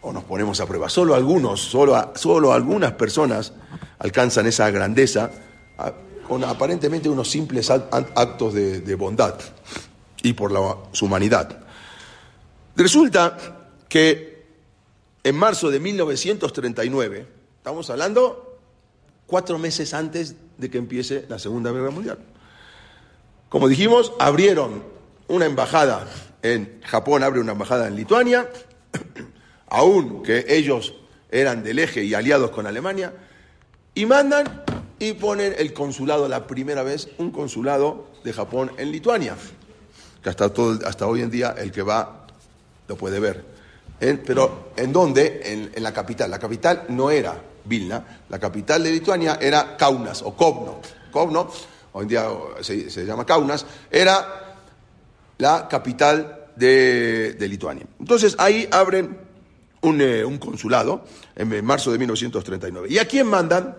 o nos ponemos a prueba, solo algunos, solo, solo algunas personas alcanzan esa grandeza con aparentemente unos simples act- actos de, de bondad y por la, su humanidad. Resulta que en marzo de 1939, estamos hablando cuatro meses antes de que empiece la Segunda Guerra Mundial. Como dijimos, abrieron una embajada en Japón, abre una embajada en Lituania, [CLEARS THROAT] aún que ellos eran del eje y aliados con Alemania, y mandan y ponen el consulado, la primera vez, un consulado de Japón en Lituania, que hasta, todo, hasta hoy en día el que va lo puede ver. Pero ¿en dónde? En la capital. La capital no era Vilna, la capital de Lituania era Kaunas o Kovno. Kovno, hoy en día se, se llama Kaunas, era la capital de, de Lituania. Entonces ahí abren un, eh, un consulado en marzo de 1939. ¿Y a quién mandan?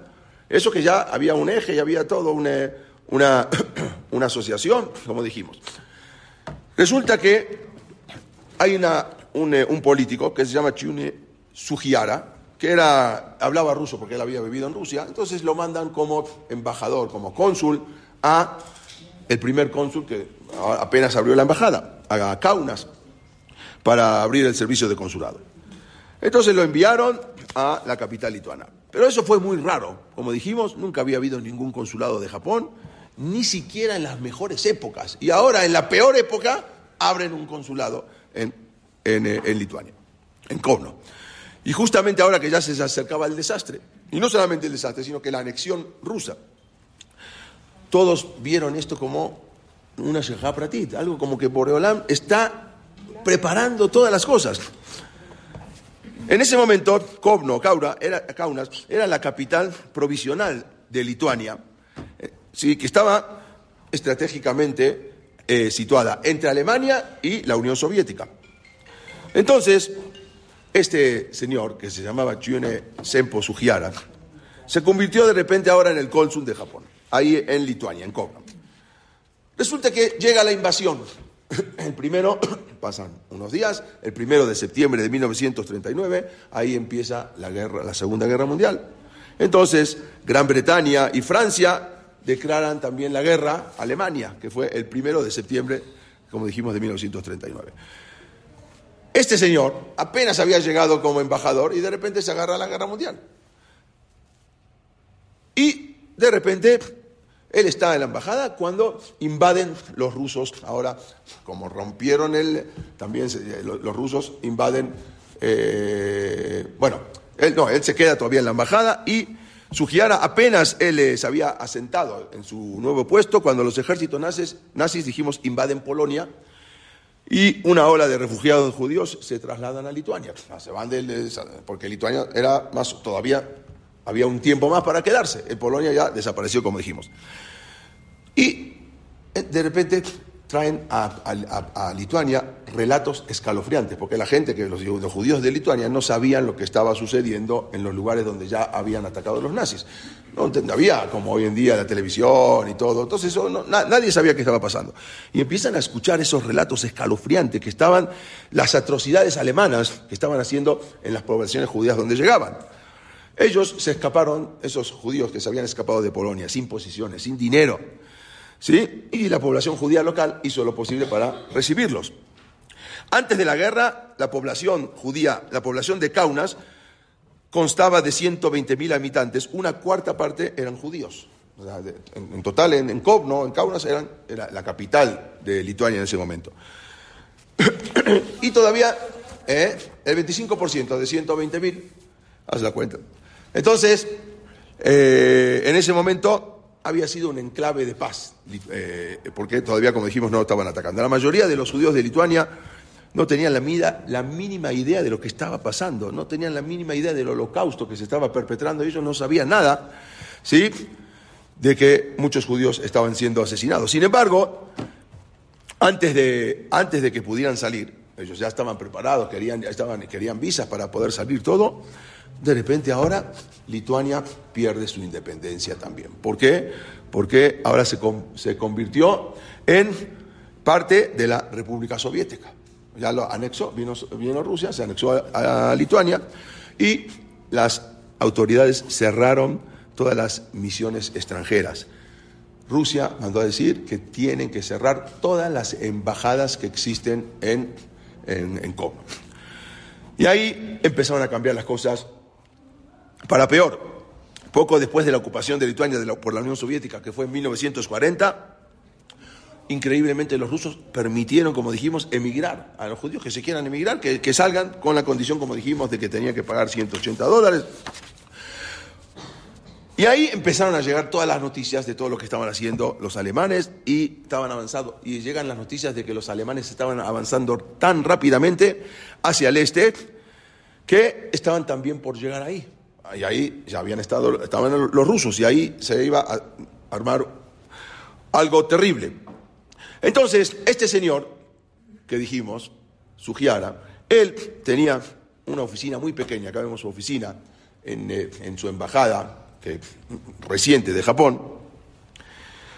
Eso que ya había un eje y había todo una, una, [COUGHS] una asociación, como dijimos. Resulta que hay una, un, eh, un político que se llama Chune Sugiara, que era, hablaba ruso porque él había vivido en Rusia, entonces lo mandan como embajador, como cónsul, a el primer cónsul que apenas abrió la embajada, a Kaunas, para abrir el servicio de consulado. Entonces lo enviaron a la capital lituana. Pero eso fue muy raro. Como dijimos, nunca había habido ningún consulado de Japón, ni siquiera en las mejores épocas. Y ahora, en la peor época, abren un consulado en, en, eh, en Lituania, en Kovno. Y justamente ahora que ya se acercaba el desastre, y no solamente el desastre, sino que la anexión rusa, todos vieron esto como una Shehapratit, algo como que Boreolam está preparando todas las cosas. En ese momento, Kovno, era, Kaunas, era la capital provisional de Lituania, eh, sí, que estaba estratégicamente eh, situada entre Alemania y la Unión Soviética. Entonces, este señor, que se llamaba Chiune Sempo Sugiara, se convirtió de repente ahora en el cónsul de Japón, ahí en Lituania, en Kovno. Resulta que llega la invasión. [CLEARS THROAT] El primero, [CLEARS THROAT] pasan unos días, el primero de septiembre de 1939, ahí empieza la guerra, la Segunda Guerra Mundial. Entonces, Gran Bretaña y Francia declaran también la guerra a Alemania, que fue el primero de septiembre, como dijimos, de 1939. Este señor apenas había llegado como embajador y de repente se agarra a la guerra mundial. Y de repente él está en la embajada cuando invaden los rusos. Ahora, como rompieron el. También se- los, rusos invaden. eh, bueno, él no, él se queda todavía en la embajada y Sugiara apenas él eh, se había asentado en su nuevo puesto cuando los ejércitos nazis, nazis dijimos, invaden Polonia. Y una ola de refugiados judíos se trasladan a Lituania. Ah, Se van de- porque Lituania era más, todavía había un tiempo más para quedarse. En Polonia ya desapareció, como dijimos. Y eh, de repente traen a, Lituania relatos escalofriantes, porque la gente, que los, judíos de Lituania no sabían lo que estaba sucediendo en los lugares donde ya habían atacado los nazis. No ent- había, como hoy en día, la televisión y todo. Entonces eso no- na- nadie sabía qué estaba pasando. Y empiezan a escuchar esos relatos escalofriantes que estaban, las atrocidades alemanas que estaban haciendo en las poblaciones judías donde llegaban. Ellos se escaparon, esos judíos que se habían escapado de Polonia, sin posiciones, sin dinero. ¿Sí? Y la población judía local hizo lo posible para recibirlos. Antes de la guerra, la población judía, la población de Kaunas, constaba de 120.000 habitantes, una cuarta parte eran judíos. En, total, en, en Kovno, en Kaunas, era la capital de Lituania en ese momento. [COUGHS] y todavía eh, el 25% de 120.000, haz la cuenta. Entonces, eh, en ese momento había sido un enclave de paz, eh, porque todavía, como dijimos, no estaban atacando. La mayoría de los judíos de Lituania no tenían la, mínima idea de lo que estaba pasando, no tenían la mínima idea del holocausto que se estaba perpetrando, ellos no sabían nada, ¿sí? De que muchos judíos estaban siendo asesinados. Sin embargo, antes de, antes de que pudieran salir, ellos ya estaban preparados, querían, ya estaban, querían visas para poder salir todo, de repente ahora Lituania pierde su independencia también. ¿Por qué? Porque ahora se, se convirtió en parte de la República Soviética. Ya lo anexó, vino, vino Rusia, se anexó a, Lituania y las autoridades cerraron todas las misiones extranjeras. Rusia mandó a decir que tienen que cerrar todas las embajadas que existen en, en, en Kobno. Y ahí empezaron a cambiar las cosas para peor. Poco después de la ocupación de Lituania por la Unión Soviética, que fue en 1940, increíblemente los rusos permitieron, como dijimos, emigrar a los judíos que se quieran emigrar, que, que salgan con la condición, como dijimos, de que tenían que pagar 180 dólares. Y ahí empezaron a llegar todas las noticias de todo lo que estaban haciendo los alemanes y estaban avanzando. Y llegan las noticias de que los alemanes estaban avanzando tan rápidamente hacia el este que estaban también por llegar ahí. Y ahí ya habían estado, estaban los rusos y ahí se iba a armar algo terrible. Entonces, este señor que dijimos, Sugiara, él tenía una oficina muy pequeña, acá vemos su oficina en, eh, en su embajada que, reciente de Japón,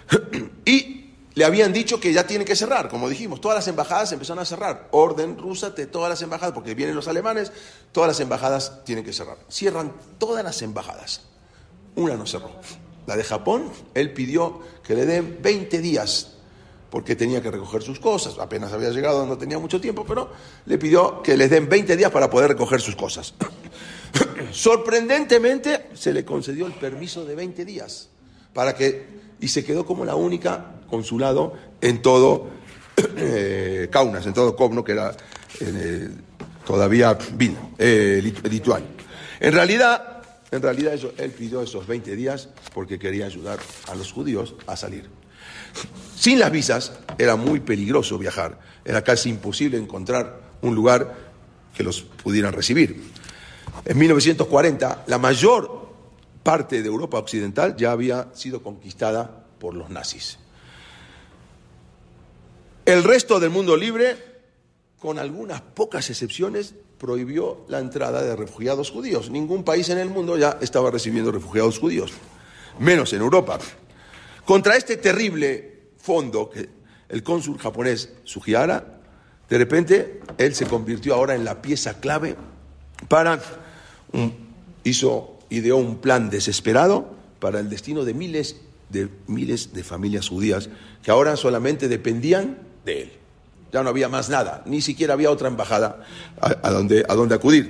[CLEARS THROAT] y le habían dicho que ya tiene que cerrar, como dijimos, todas las embajadas empezaron a cerrar, orden rusa de todas las embajadas, porque vienen los alemanes, todas las embajadas tienen que cerrar. Cierran todas las embajadas, una no cerró. La de Japón, él pidió que le den 20 días porque tenía que recoger sus cosas, apenas había llegado, no tenía mucho tiempo, pero le pidió que les den 20 días para poder recoger sus cosas. [COUGHS] Sorprendentemente se le concedió el permiso de 20 días para que y se quedó como la única consulado en todo [COUGHS] eh, Kaunas, en todo Kovno, que era todavía Vilna, eh, Lit- Lituania. En realidad, en realidad eso- él pidió esos 20 días porque quería ayudar a los judíos a salir. Sin las visas era muy peligroso viajar, era casi imposible encontrar un lugar que los pudieran recibir. En 1940, la mayor parte de Europa occidental ya había sido conquistada por los nazis. El resto del mundo libre, con algunas pocas excepciones, prohibió la entrada de refugiados judíos. Ningún país en el mundo ya estaba recibiendo refugiados judíos, menos en Europa. Contra este terrible fondo que el cónsul japonés Sugihara, de repente él se convirtió ahora en la pieza clave para hizo ideó un plan desesperado para el destino de miles de miles de familias judías que ahora solamente dependían de él. Ya no había más nada, ni siquiera había otra embajada a donde, a donde acudir.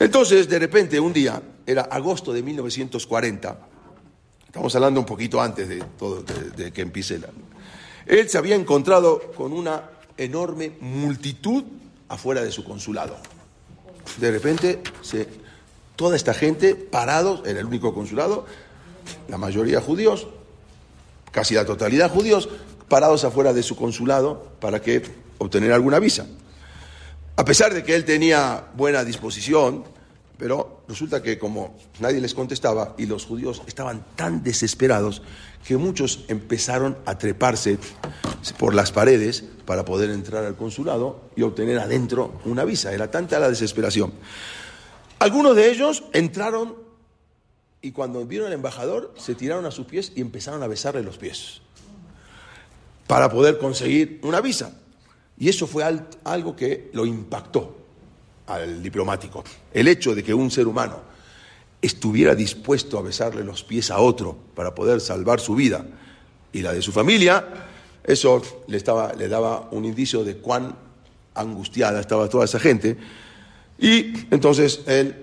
Entonces, de repente, un día, era agosto de 1940, Estamos hablando un poquito antes de que empiece el año. Él se había encontrado con una enorme multitud afuera de su consulado. De repente, toda esta gente parados, era el único consulado, la mayoría judíos, casi la totalidad judíos, parados afuera de su consulado para que obtener alguna visa. A pesar de que él tenía buena disposición, pero resulta que como nadie les contestaba y los judíos estaban tan desesperados que muchos empezaron a treparse por las paredes para poder entrar al consulado y obtener adentro una visa. Era tanta la desesperación. Algunos de ellos entraron y cuando vieron al embajador se tiraron a sus pies y empezaron a besarle los pies para poder conseguir una visa. Y eso fue al- algo que lo impactó al diplomático. El hecho de que un ser humano estuviera dispuesto a besarle los pies a otro para poder salvar su vida y la de su familia, eso le, estaba, le daba un indicio de cuán angustiada estaba toda esa gente. Y entonces él,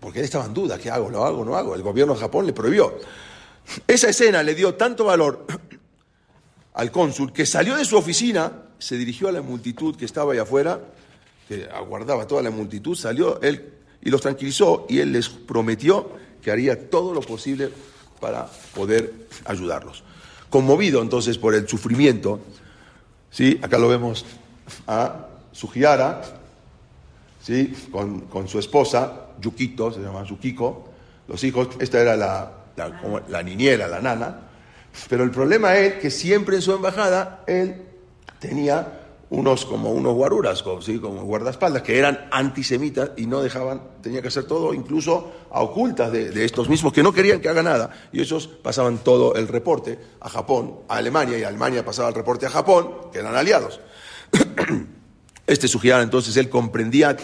porque él estaba en duda, ¿qué hago? ¿Lo hago no hago? El gobierno de Japón le prohibió. Esa escena le dio tanto valor al cónsul que salió de su oficina, se dirigió a la multitud que estaba ahí afuera, que aguardaba toda la multitud, salió él y los tranquilizó y él les prometió que haría todo lo posible para poder ayudarlos. Conmovido entonces por el sufrimiento, ¿sí? acá lo vemos a Sugiara, ¿sí? con, con su esposa, Yukito, se llama Yukiko, los hijos, esta era la, la, la niñera, la nana, pero el problema es que siempre en su embajada él tenía unos como unos guaruras, como, ¿sí? como guardaespaldas, que eran antisemitas y no dejaban, tenía que hacer todo, incluso a ocultas de, de estos mismos que no querían que haga nada. Y ellos pasaban todo el reporte a Japón, a Alemania, y Alemania pasaba el reporte a Japón, que eran aliados. [CLEARS THROAT] Este Sugihara entonces él comprendía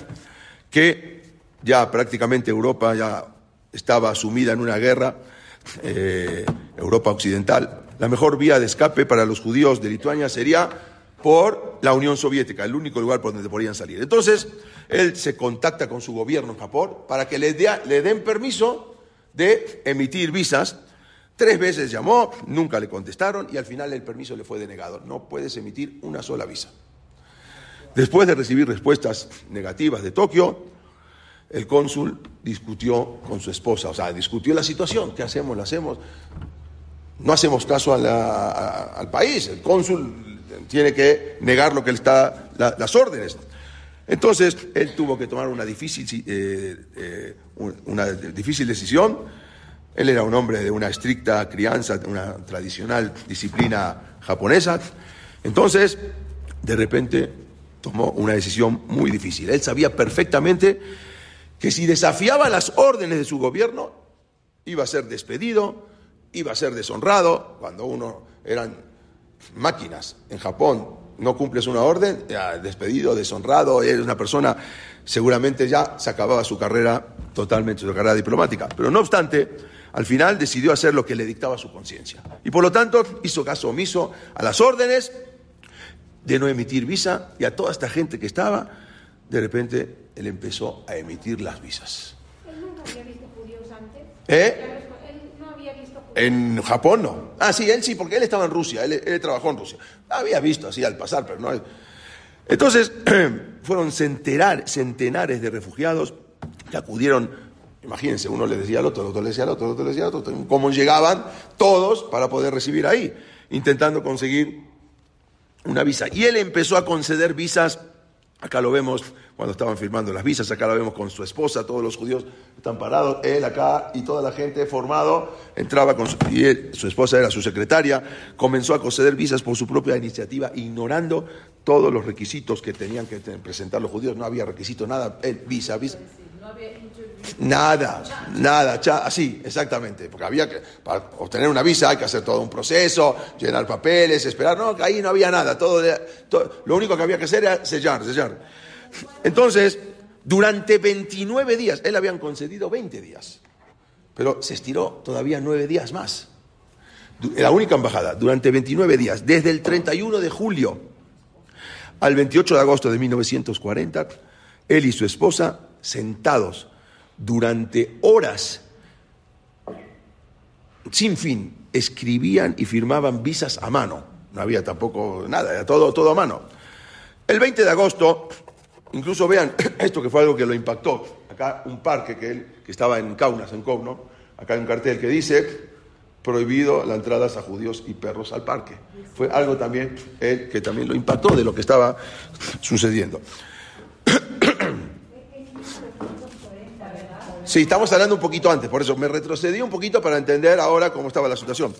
que ya prácticamente Europa ya estaba sumida en una guerra, eh, Europa Occidental, la mejor vía de escape para los judíos de Lituania sería por la Unión Soviética, el único lugar por donde podían salir. Entonces, él se contacta con su gobierno en Japón para que le, le den permiso de emitir visas. Tres veces llamó, nunca le contestaron y al final el permiso le fue denegado. No puedes emitir una sola visa. Después de recibir respuestas negativas de Tokio, el cónsul discutió con su esposa, o sea, discutió la situación, ¿qué hacemos? ¿La hacemos? No hacemos caso al país, el cónsul tiene que negar lo que está, las órdenes. Entonces, él tuvo que tomar una difícil, eh, eh, una difícil decisión. Él era un hombre de una estricta crianza, de una tradicional disciplina japonesa. Entonces, de repente, tomó una decisión muy difícil. Él sabía perfectamente que si desafiaba las órdenes de su gobierno, iba a ser despedido, iba a ser deshonrado. Cuando uno eran máquinas en Japón, no cumples una orden, ya despedido, deshonrado, eres una persona, seguramente ya se acababa su carrera totalmente, su carrera diplomática. Pero no obstante, al final decidió hacer lo que le dictaba su conciencia. Y por lo tanto hizo caso omiso a las órdenes de no emitir visa y a toda esta gente que estaba, de repente él empezó a emitir las visas. ¿Él nunca había visto judíos antes? ¿Eh? Él no había visto judíos. En Japón no. Ah, sí, él sí, porque él estaba en Rusia, él, trabajó en Rusia. Había visto así al pasar, pero no. Entonces, [CLEARS THROAT] fueron centenar- centenares de refugiados que acudieron, imagínense, uno le decía al otro, el otro le decía al otro, el otro le decía al otro, cómo llegaban todos para poder recibir ahí, intentando conseguir una visa. Y él empezó a conceder visas, acá lo vemos cuando estaban firmando las visas, acá lo vemos con su esposa, todos los judíos están parados, él acá y toda la gente formado, entraba con su, y su esposa era su secretaria, comenzó a conceder visas por su propia iniciativa, ignorando todos los requisitos que tenían que presentar los judíos, no había requisito, nada, él, visa, visa. Nada, nada, cha- así, exactamente, porque había que, para obtener una visa hay que hacer todo un proceso, llenar papeles, esperar, no, ahí no había nada, todo, lo único que había que hacer era sellar, sellar. Entonces, durante 29 días, él habían concedido 20 días, pero se estiró todavía 9 días más. La única embajada, durante 29 días, desde el 31 de julio al 28 de agosto de 1940, él y su esposa sentados durante horas, sin fin, escribían y firmaban visas a mano. No había tampoco nada, era todo, todo a mano. El 20 de agosto, incluso vean [COUGHS] esto que fue algo que lo impactó. Acá un parque que, él, que estaba en Kaunas, en Kovno, acá hay un cartel que dice prohibido la entrada a judíos y perros al parque. Fue algo también él, que también lo impactó de lo que estaba [COUGHS] sucediendo. [COUGHS] Sí, estamos hablando un poquito antes, por eso me retrocedí un poquito para entender ahora cómo estaba la situación.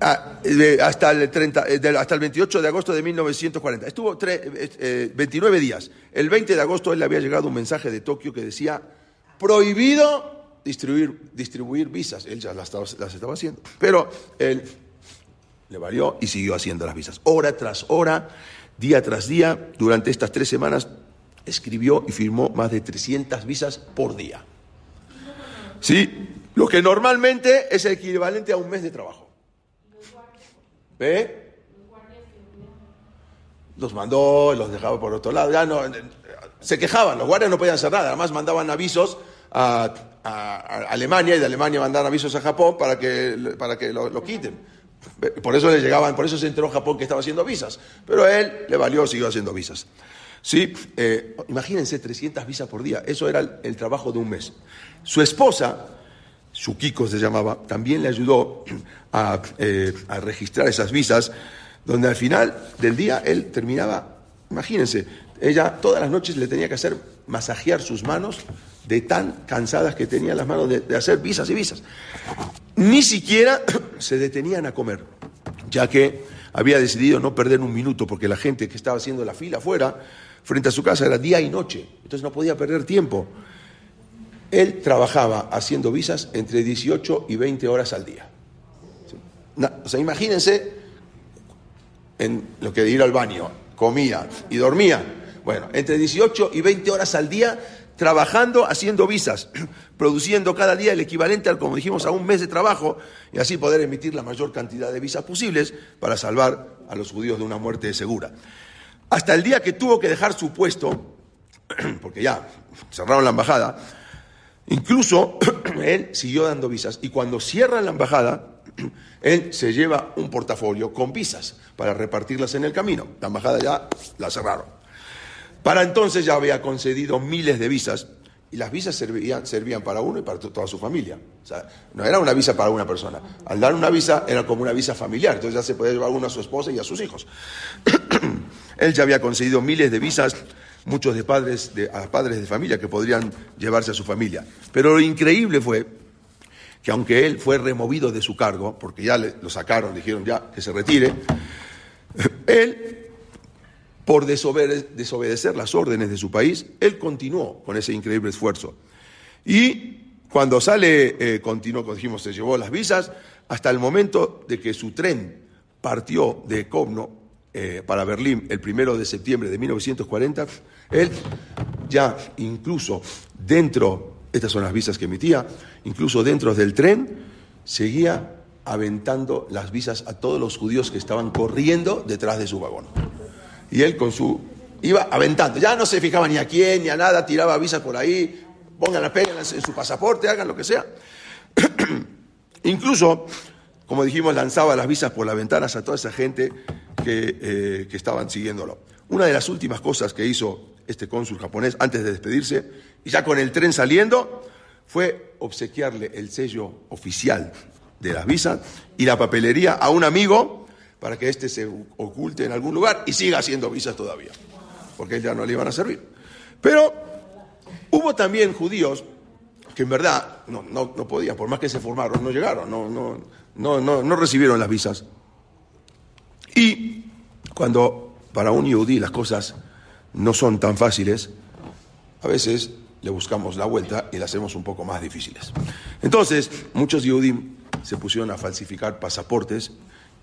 Ah, hasta, el 30, eh, hasta el 28 de agosto de 1940. Estuvo tre- eh, eh, 29 días. El 20 de agosto él le había llegado un mensaje de Tokio que decía prohibido distribuir, distribuir visas. Él ya las las estaba haciendo. Pero él le valió y siguió haciendo las visas. Hora tras hora, día tras día, durante estas tres semanas, escribió y firmó más de 300 visas por día. Sí, lo que normalmente es el equivalente a un mes de trabajo. ¿Ve? Los mandó, los dejaba por otro lado. Ya no, eh, se quejaban, los guardias no podían hacer nada. Además, mandaban avisos a, a- a Alemania y de Alemania mandaban avisos a Japón para que, para que lo, lo quiten. Por eso le llegaban, por eso se enteró Japón que estaba haciendo visas. Pero a él le valió, siguió haciendo visas. Sí, eh, imagínense 300 visas por día. Eso era el, trabajo de un mes. Su esposa, Sukiko se llamaba, también le ayudó a, eh, a registrar esas visas, donde al final del día él terminaba, imagínense, ella todas las noches le tenía que hacer masajear sus manos de tan cansadas que tenía las manos de, de hacer visas y visas. Ni siquiera [CLEARS THROAT] se detenían a comer, ya que había decidido no perder un minuto, porque la gente que estaba haciendo la fila afuera, frente a su casa, era día y noche, entonces no podía perder tiempo. Él trabajaba haciendo visas entre 18 y 20 horas al día. O sea, imagínense en lo que de ir al baño, comía y dormía. Bueno, entre 18 y 20 horas al día trabajando, haciendo visas, [CLEARS THROAT] produciendo cada día el equivalente al, como dijimos, a un mes de trabajo y así poder emitir la mayor cantidad de visas posibles para salvar a los judíos de una muerte segura. Hasta el día que tuvo que dejar su puesto, [CLEARS THROAT] porque ya cerraron la embajada, incluso [CLEARS THROAT] él siguió dando visas y cuando cierran la embajada, [CLEARS THROAT] él se lleva un portafolio con visas para repartirlas en el camino. La embajada ya la cerraron. Para entonces ya había concedido miles de visas y las visas servían, servían para uno y para toda su familia. O sea, no era una visa para una persona. Al dar una visa era como una visa familiar, entonces ya se podía llevar uno a su esposa y a sus hijos. Él ya había concedido miles de visas, muchos de padres de, a padres de familia que podrían llevarse a su familia. Pero lo increíble fue que aunque él fue removido de su cargo, porque ya lo sacaron, dijeron ya que se retire, [CLEARS THROAT] él por desobedecer las órdenes de su país, él continuó con ese increíble esfuerzo. Y cuando sale, eh, continuó, dijimos, se llevó las visas, hasta el momento de que su tren partió de Kovno eh, para Berlín el primero de septiembre de 1940, él ya incluso dentro, estas son las visas que emitía, incluso dentro del tren, seguía aventando las visas a todos los judíos que estaban corriendo detrás de su vagón y él con su... iba aventando, ya no se fijaba ni a quién ni a nada, tiraba visas por ahí, pongan la pega en su pasaporte, hagan lo que sea. [CLEARS THROAT] Incluso, como dijimos, lanzaba las visas por las ventanas a toda esa gente que, eh, que estaban siguiéndolo. Una de las últimas cosas que hizo este cónsul japonés antes de despedirse, y ya con el tren saliendo, fue obsequiarle el sello oficial de las visas y la papelería a un amigo para que éste se oculte en algún lugar y siga haciendo visas todavía, porque ya no le iban a servir. Pero hubo también judíos que en verdad no, no, no podían, por más que se formaron, no llegaron, no, no, no, no, no recibieron las visas. Y cuando para un yudí las cosas no son tan fáciles, a veces le buscamos la vuelta y las hacemos un poco más difíciles. Entonces, muchos yudí se pusieron a falsificar pasaportes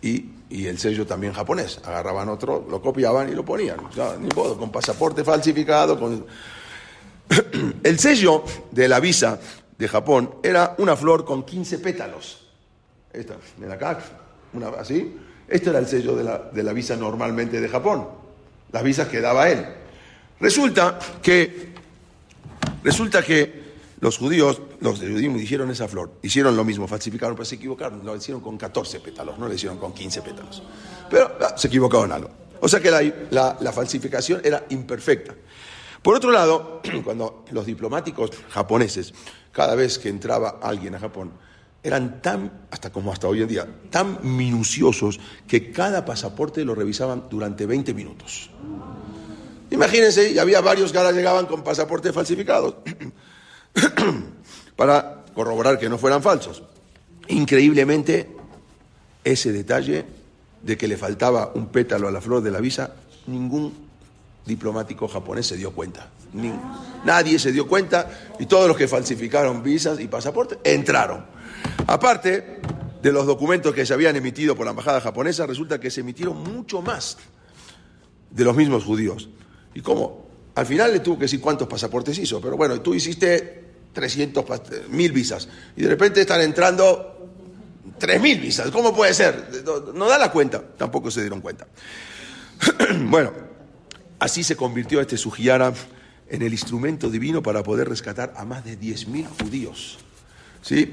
y, el sello también japonés. Agarraban otro, lo copiaban y lo ponían. ni modo, con pasaporte falsificado. Con... [CLEARS THROAT] el sello de la visa de Japón era una flor con 15 pétalos. Esta, una, así. Este era el sello de la, de la visa normalmente de Japón. Las visas que daba él. Resulta que, resulta que los judíos, los de judíos dijeron esa flor, hicieron lo mismo, falsificaron, pero se equivocaron, lo hicieron con 14 pétalos, no lo hicieron con 15 pétalos. Pero ah, se equivocaron algo. O sea que la, la falsificación era imperfecta. Por otro lado, [CLEARS THROAT] cuando los diplomáticos japoneses, cada vez que entraba alguien a Japón, eran tan, hasta como hasta hoy en día, tan minuciosos que cada pasaporte lo revisaban durante 20 minutos. Imagínense, y había varios que llegaban con pasaportes falsificados. [CLEARS THROAT] para corroborar que no fueran falsos. Increíblemente, ese detalle de que le faltaba un pétalo a la flor de la visa, ningún diplomático japonés se dio cuenta. nadie se dio cuenta y todos los que falsificaron visas y pasaportes entraron. Aparte de los documentos que se habían emitido por la embajada japonesa, resulta que se emitieron mucho más de los mismos judíos. ¿Y cómo? Al final le tuvo que decir cuántos pasaportes hizo, pero bueno, tú hiciste 300 mil visas y de repente están entrando 3 mil visas. ¿Cómo puede ser? No, da la cuenta, tampoco se dieron cuenta. [CLEARS THROAT] bueno, así se convirtió este Sujiyara en el instrumento divino para poder rescatar a más de 10 mil judíos, ¿sí?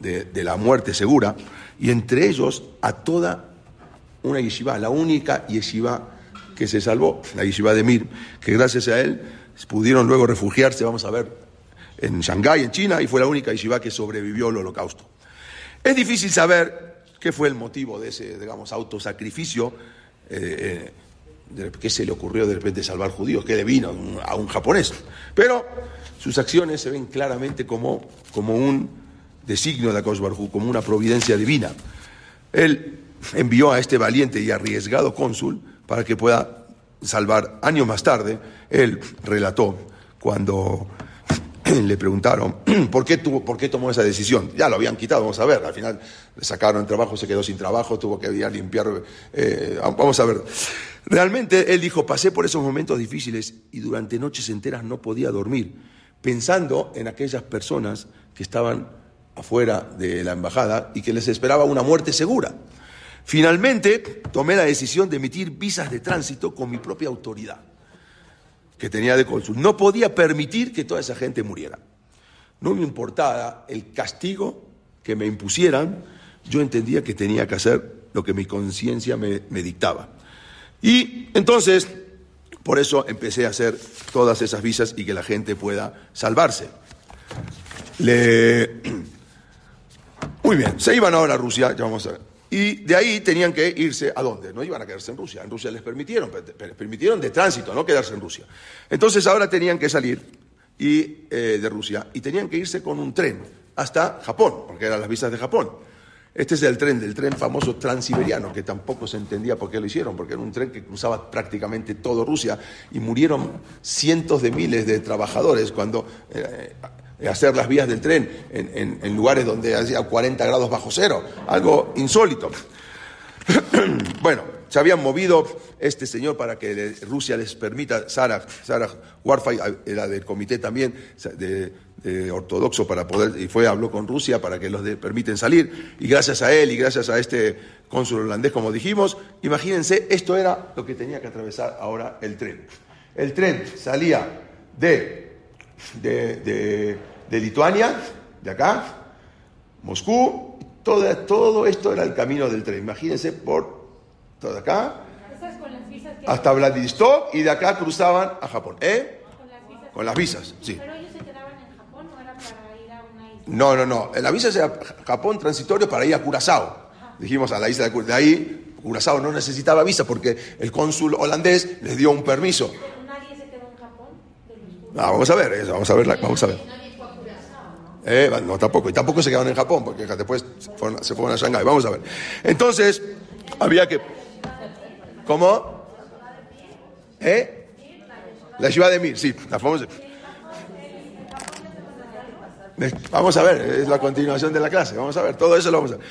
De, la muerte segura, y entre ellos a toda una yeshiva, la única yeshiva que se salvó, la yeshiva de Mir, que gracias a él pudieron luego refugiarse, vamos a ver en Shanghái, en China, y fue la única yeshiva que sobrevivió al holocausto. Es difícil saber qué fue el motivo de ese, digamos, autosacrificio, eh, eh, qué se le ocurrió de repente salvar judíos, qué le vino a un japonés. Pero sus acciones se ven claramente como, como un designio de Akash como una providencia divina. Él envió a este valiente y arriesgado cónsul para que pueda salvar. Años más tarde, él relató cuando [CLEARS THROAT] le preguntaron [CLEARS THROAT] ¿por qué, tuvo, por qué tomó esa decisión. Ya lo habían quitado, vamos a ver. Al final le sacaron el trabajo, se quedó sin trabajo, tuvo que ir a limpiar. Eh, vamos a ver. Realmente él dijo, pasé por esos momentos difíciles y durante noches enteras no podía dormir, pensando en aquellas personas que estaban afuera de la embajada y que les esperaba una muerte segura. Finalmente, tomé la decisión de emitir visas de tránsito con mi propia autoridad, que tenía de cónsul. No podía permitir que toda esa gente muriera. No me importaba el castigo que me impusieran, yo entendía que tenía que hacer lo que mi conciencia me, me dictaba. Y entonces, por eso empecé a hacer todas esas visas y que la gente pueda salvarse. Le... [CLEARS THROAT] Muy bien, se iban ahora a Rusia, ya vamos a ver. Y de ahí tenían que irse a dónde? No iban a quedarse en Rusia. En Rusia les permitieron, pero les permitieron de tránsito, no quedarse en Rusia. Entonces ahora tenían que salir y, eh, de Rusia y tenían que irse con un tren hasta Japón, porque eran las visas de Japón. Este es el tren, del tren famoso transiberiano, que tampoco se entendía por qué lo hicieron, porque era un tren que cruzaba prácticamente todo Rusia y murieron cientos de miles de trabajadores cuando eh, hacer las vías del tren en, lugares donde hacía 40 grados bajo cero, algo insólito. [CLEARS THROAT] bueno, se habían movido este señor para que Rusia les permita, Sara, Sara Warfay era del comité también de, ortodoxo para poder, y fue, habló con Rusia para que los permiten salir, y gracias a él y gracias a este cónsul holandés, como dijimos, imagínense, esto era lo que tenía que atravesar ahora el tren. El tren salía de, de- de Lituania, de acá, Moscú, todo, todo esto era el camino del tren. Imagínense por todo acá hasta Vladivostok y de acá cruzaban a Japón. ¿Eh? Con las visas sí. Pero ellos se quedaban en Japón o era para ir a una isla. No, no, no. La visa era Japón transitorio para ir a Curazao. Dijimos a la isla de Curazao. De ahí, Curazao no necesitaba visa porque el cónsul holandés les dio un permiso. Pero nadie se quedó en Japón de los. Ah, vamos a ver, eso, vamos a ver, vamos a ver. Eh, no, tampoco, y tampoco se quedaron en Japón, porque después se fueron, a Shanghái. Vamos a ver. Entonces, había que. ¿Cómo? ¿Eh? La ciudad de Mir, sí, la famosa. Vamos a ver, es la continuación de la clase. Vamos a ver, todo eso lo vamos a ver.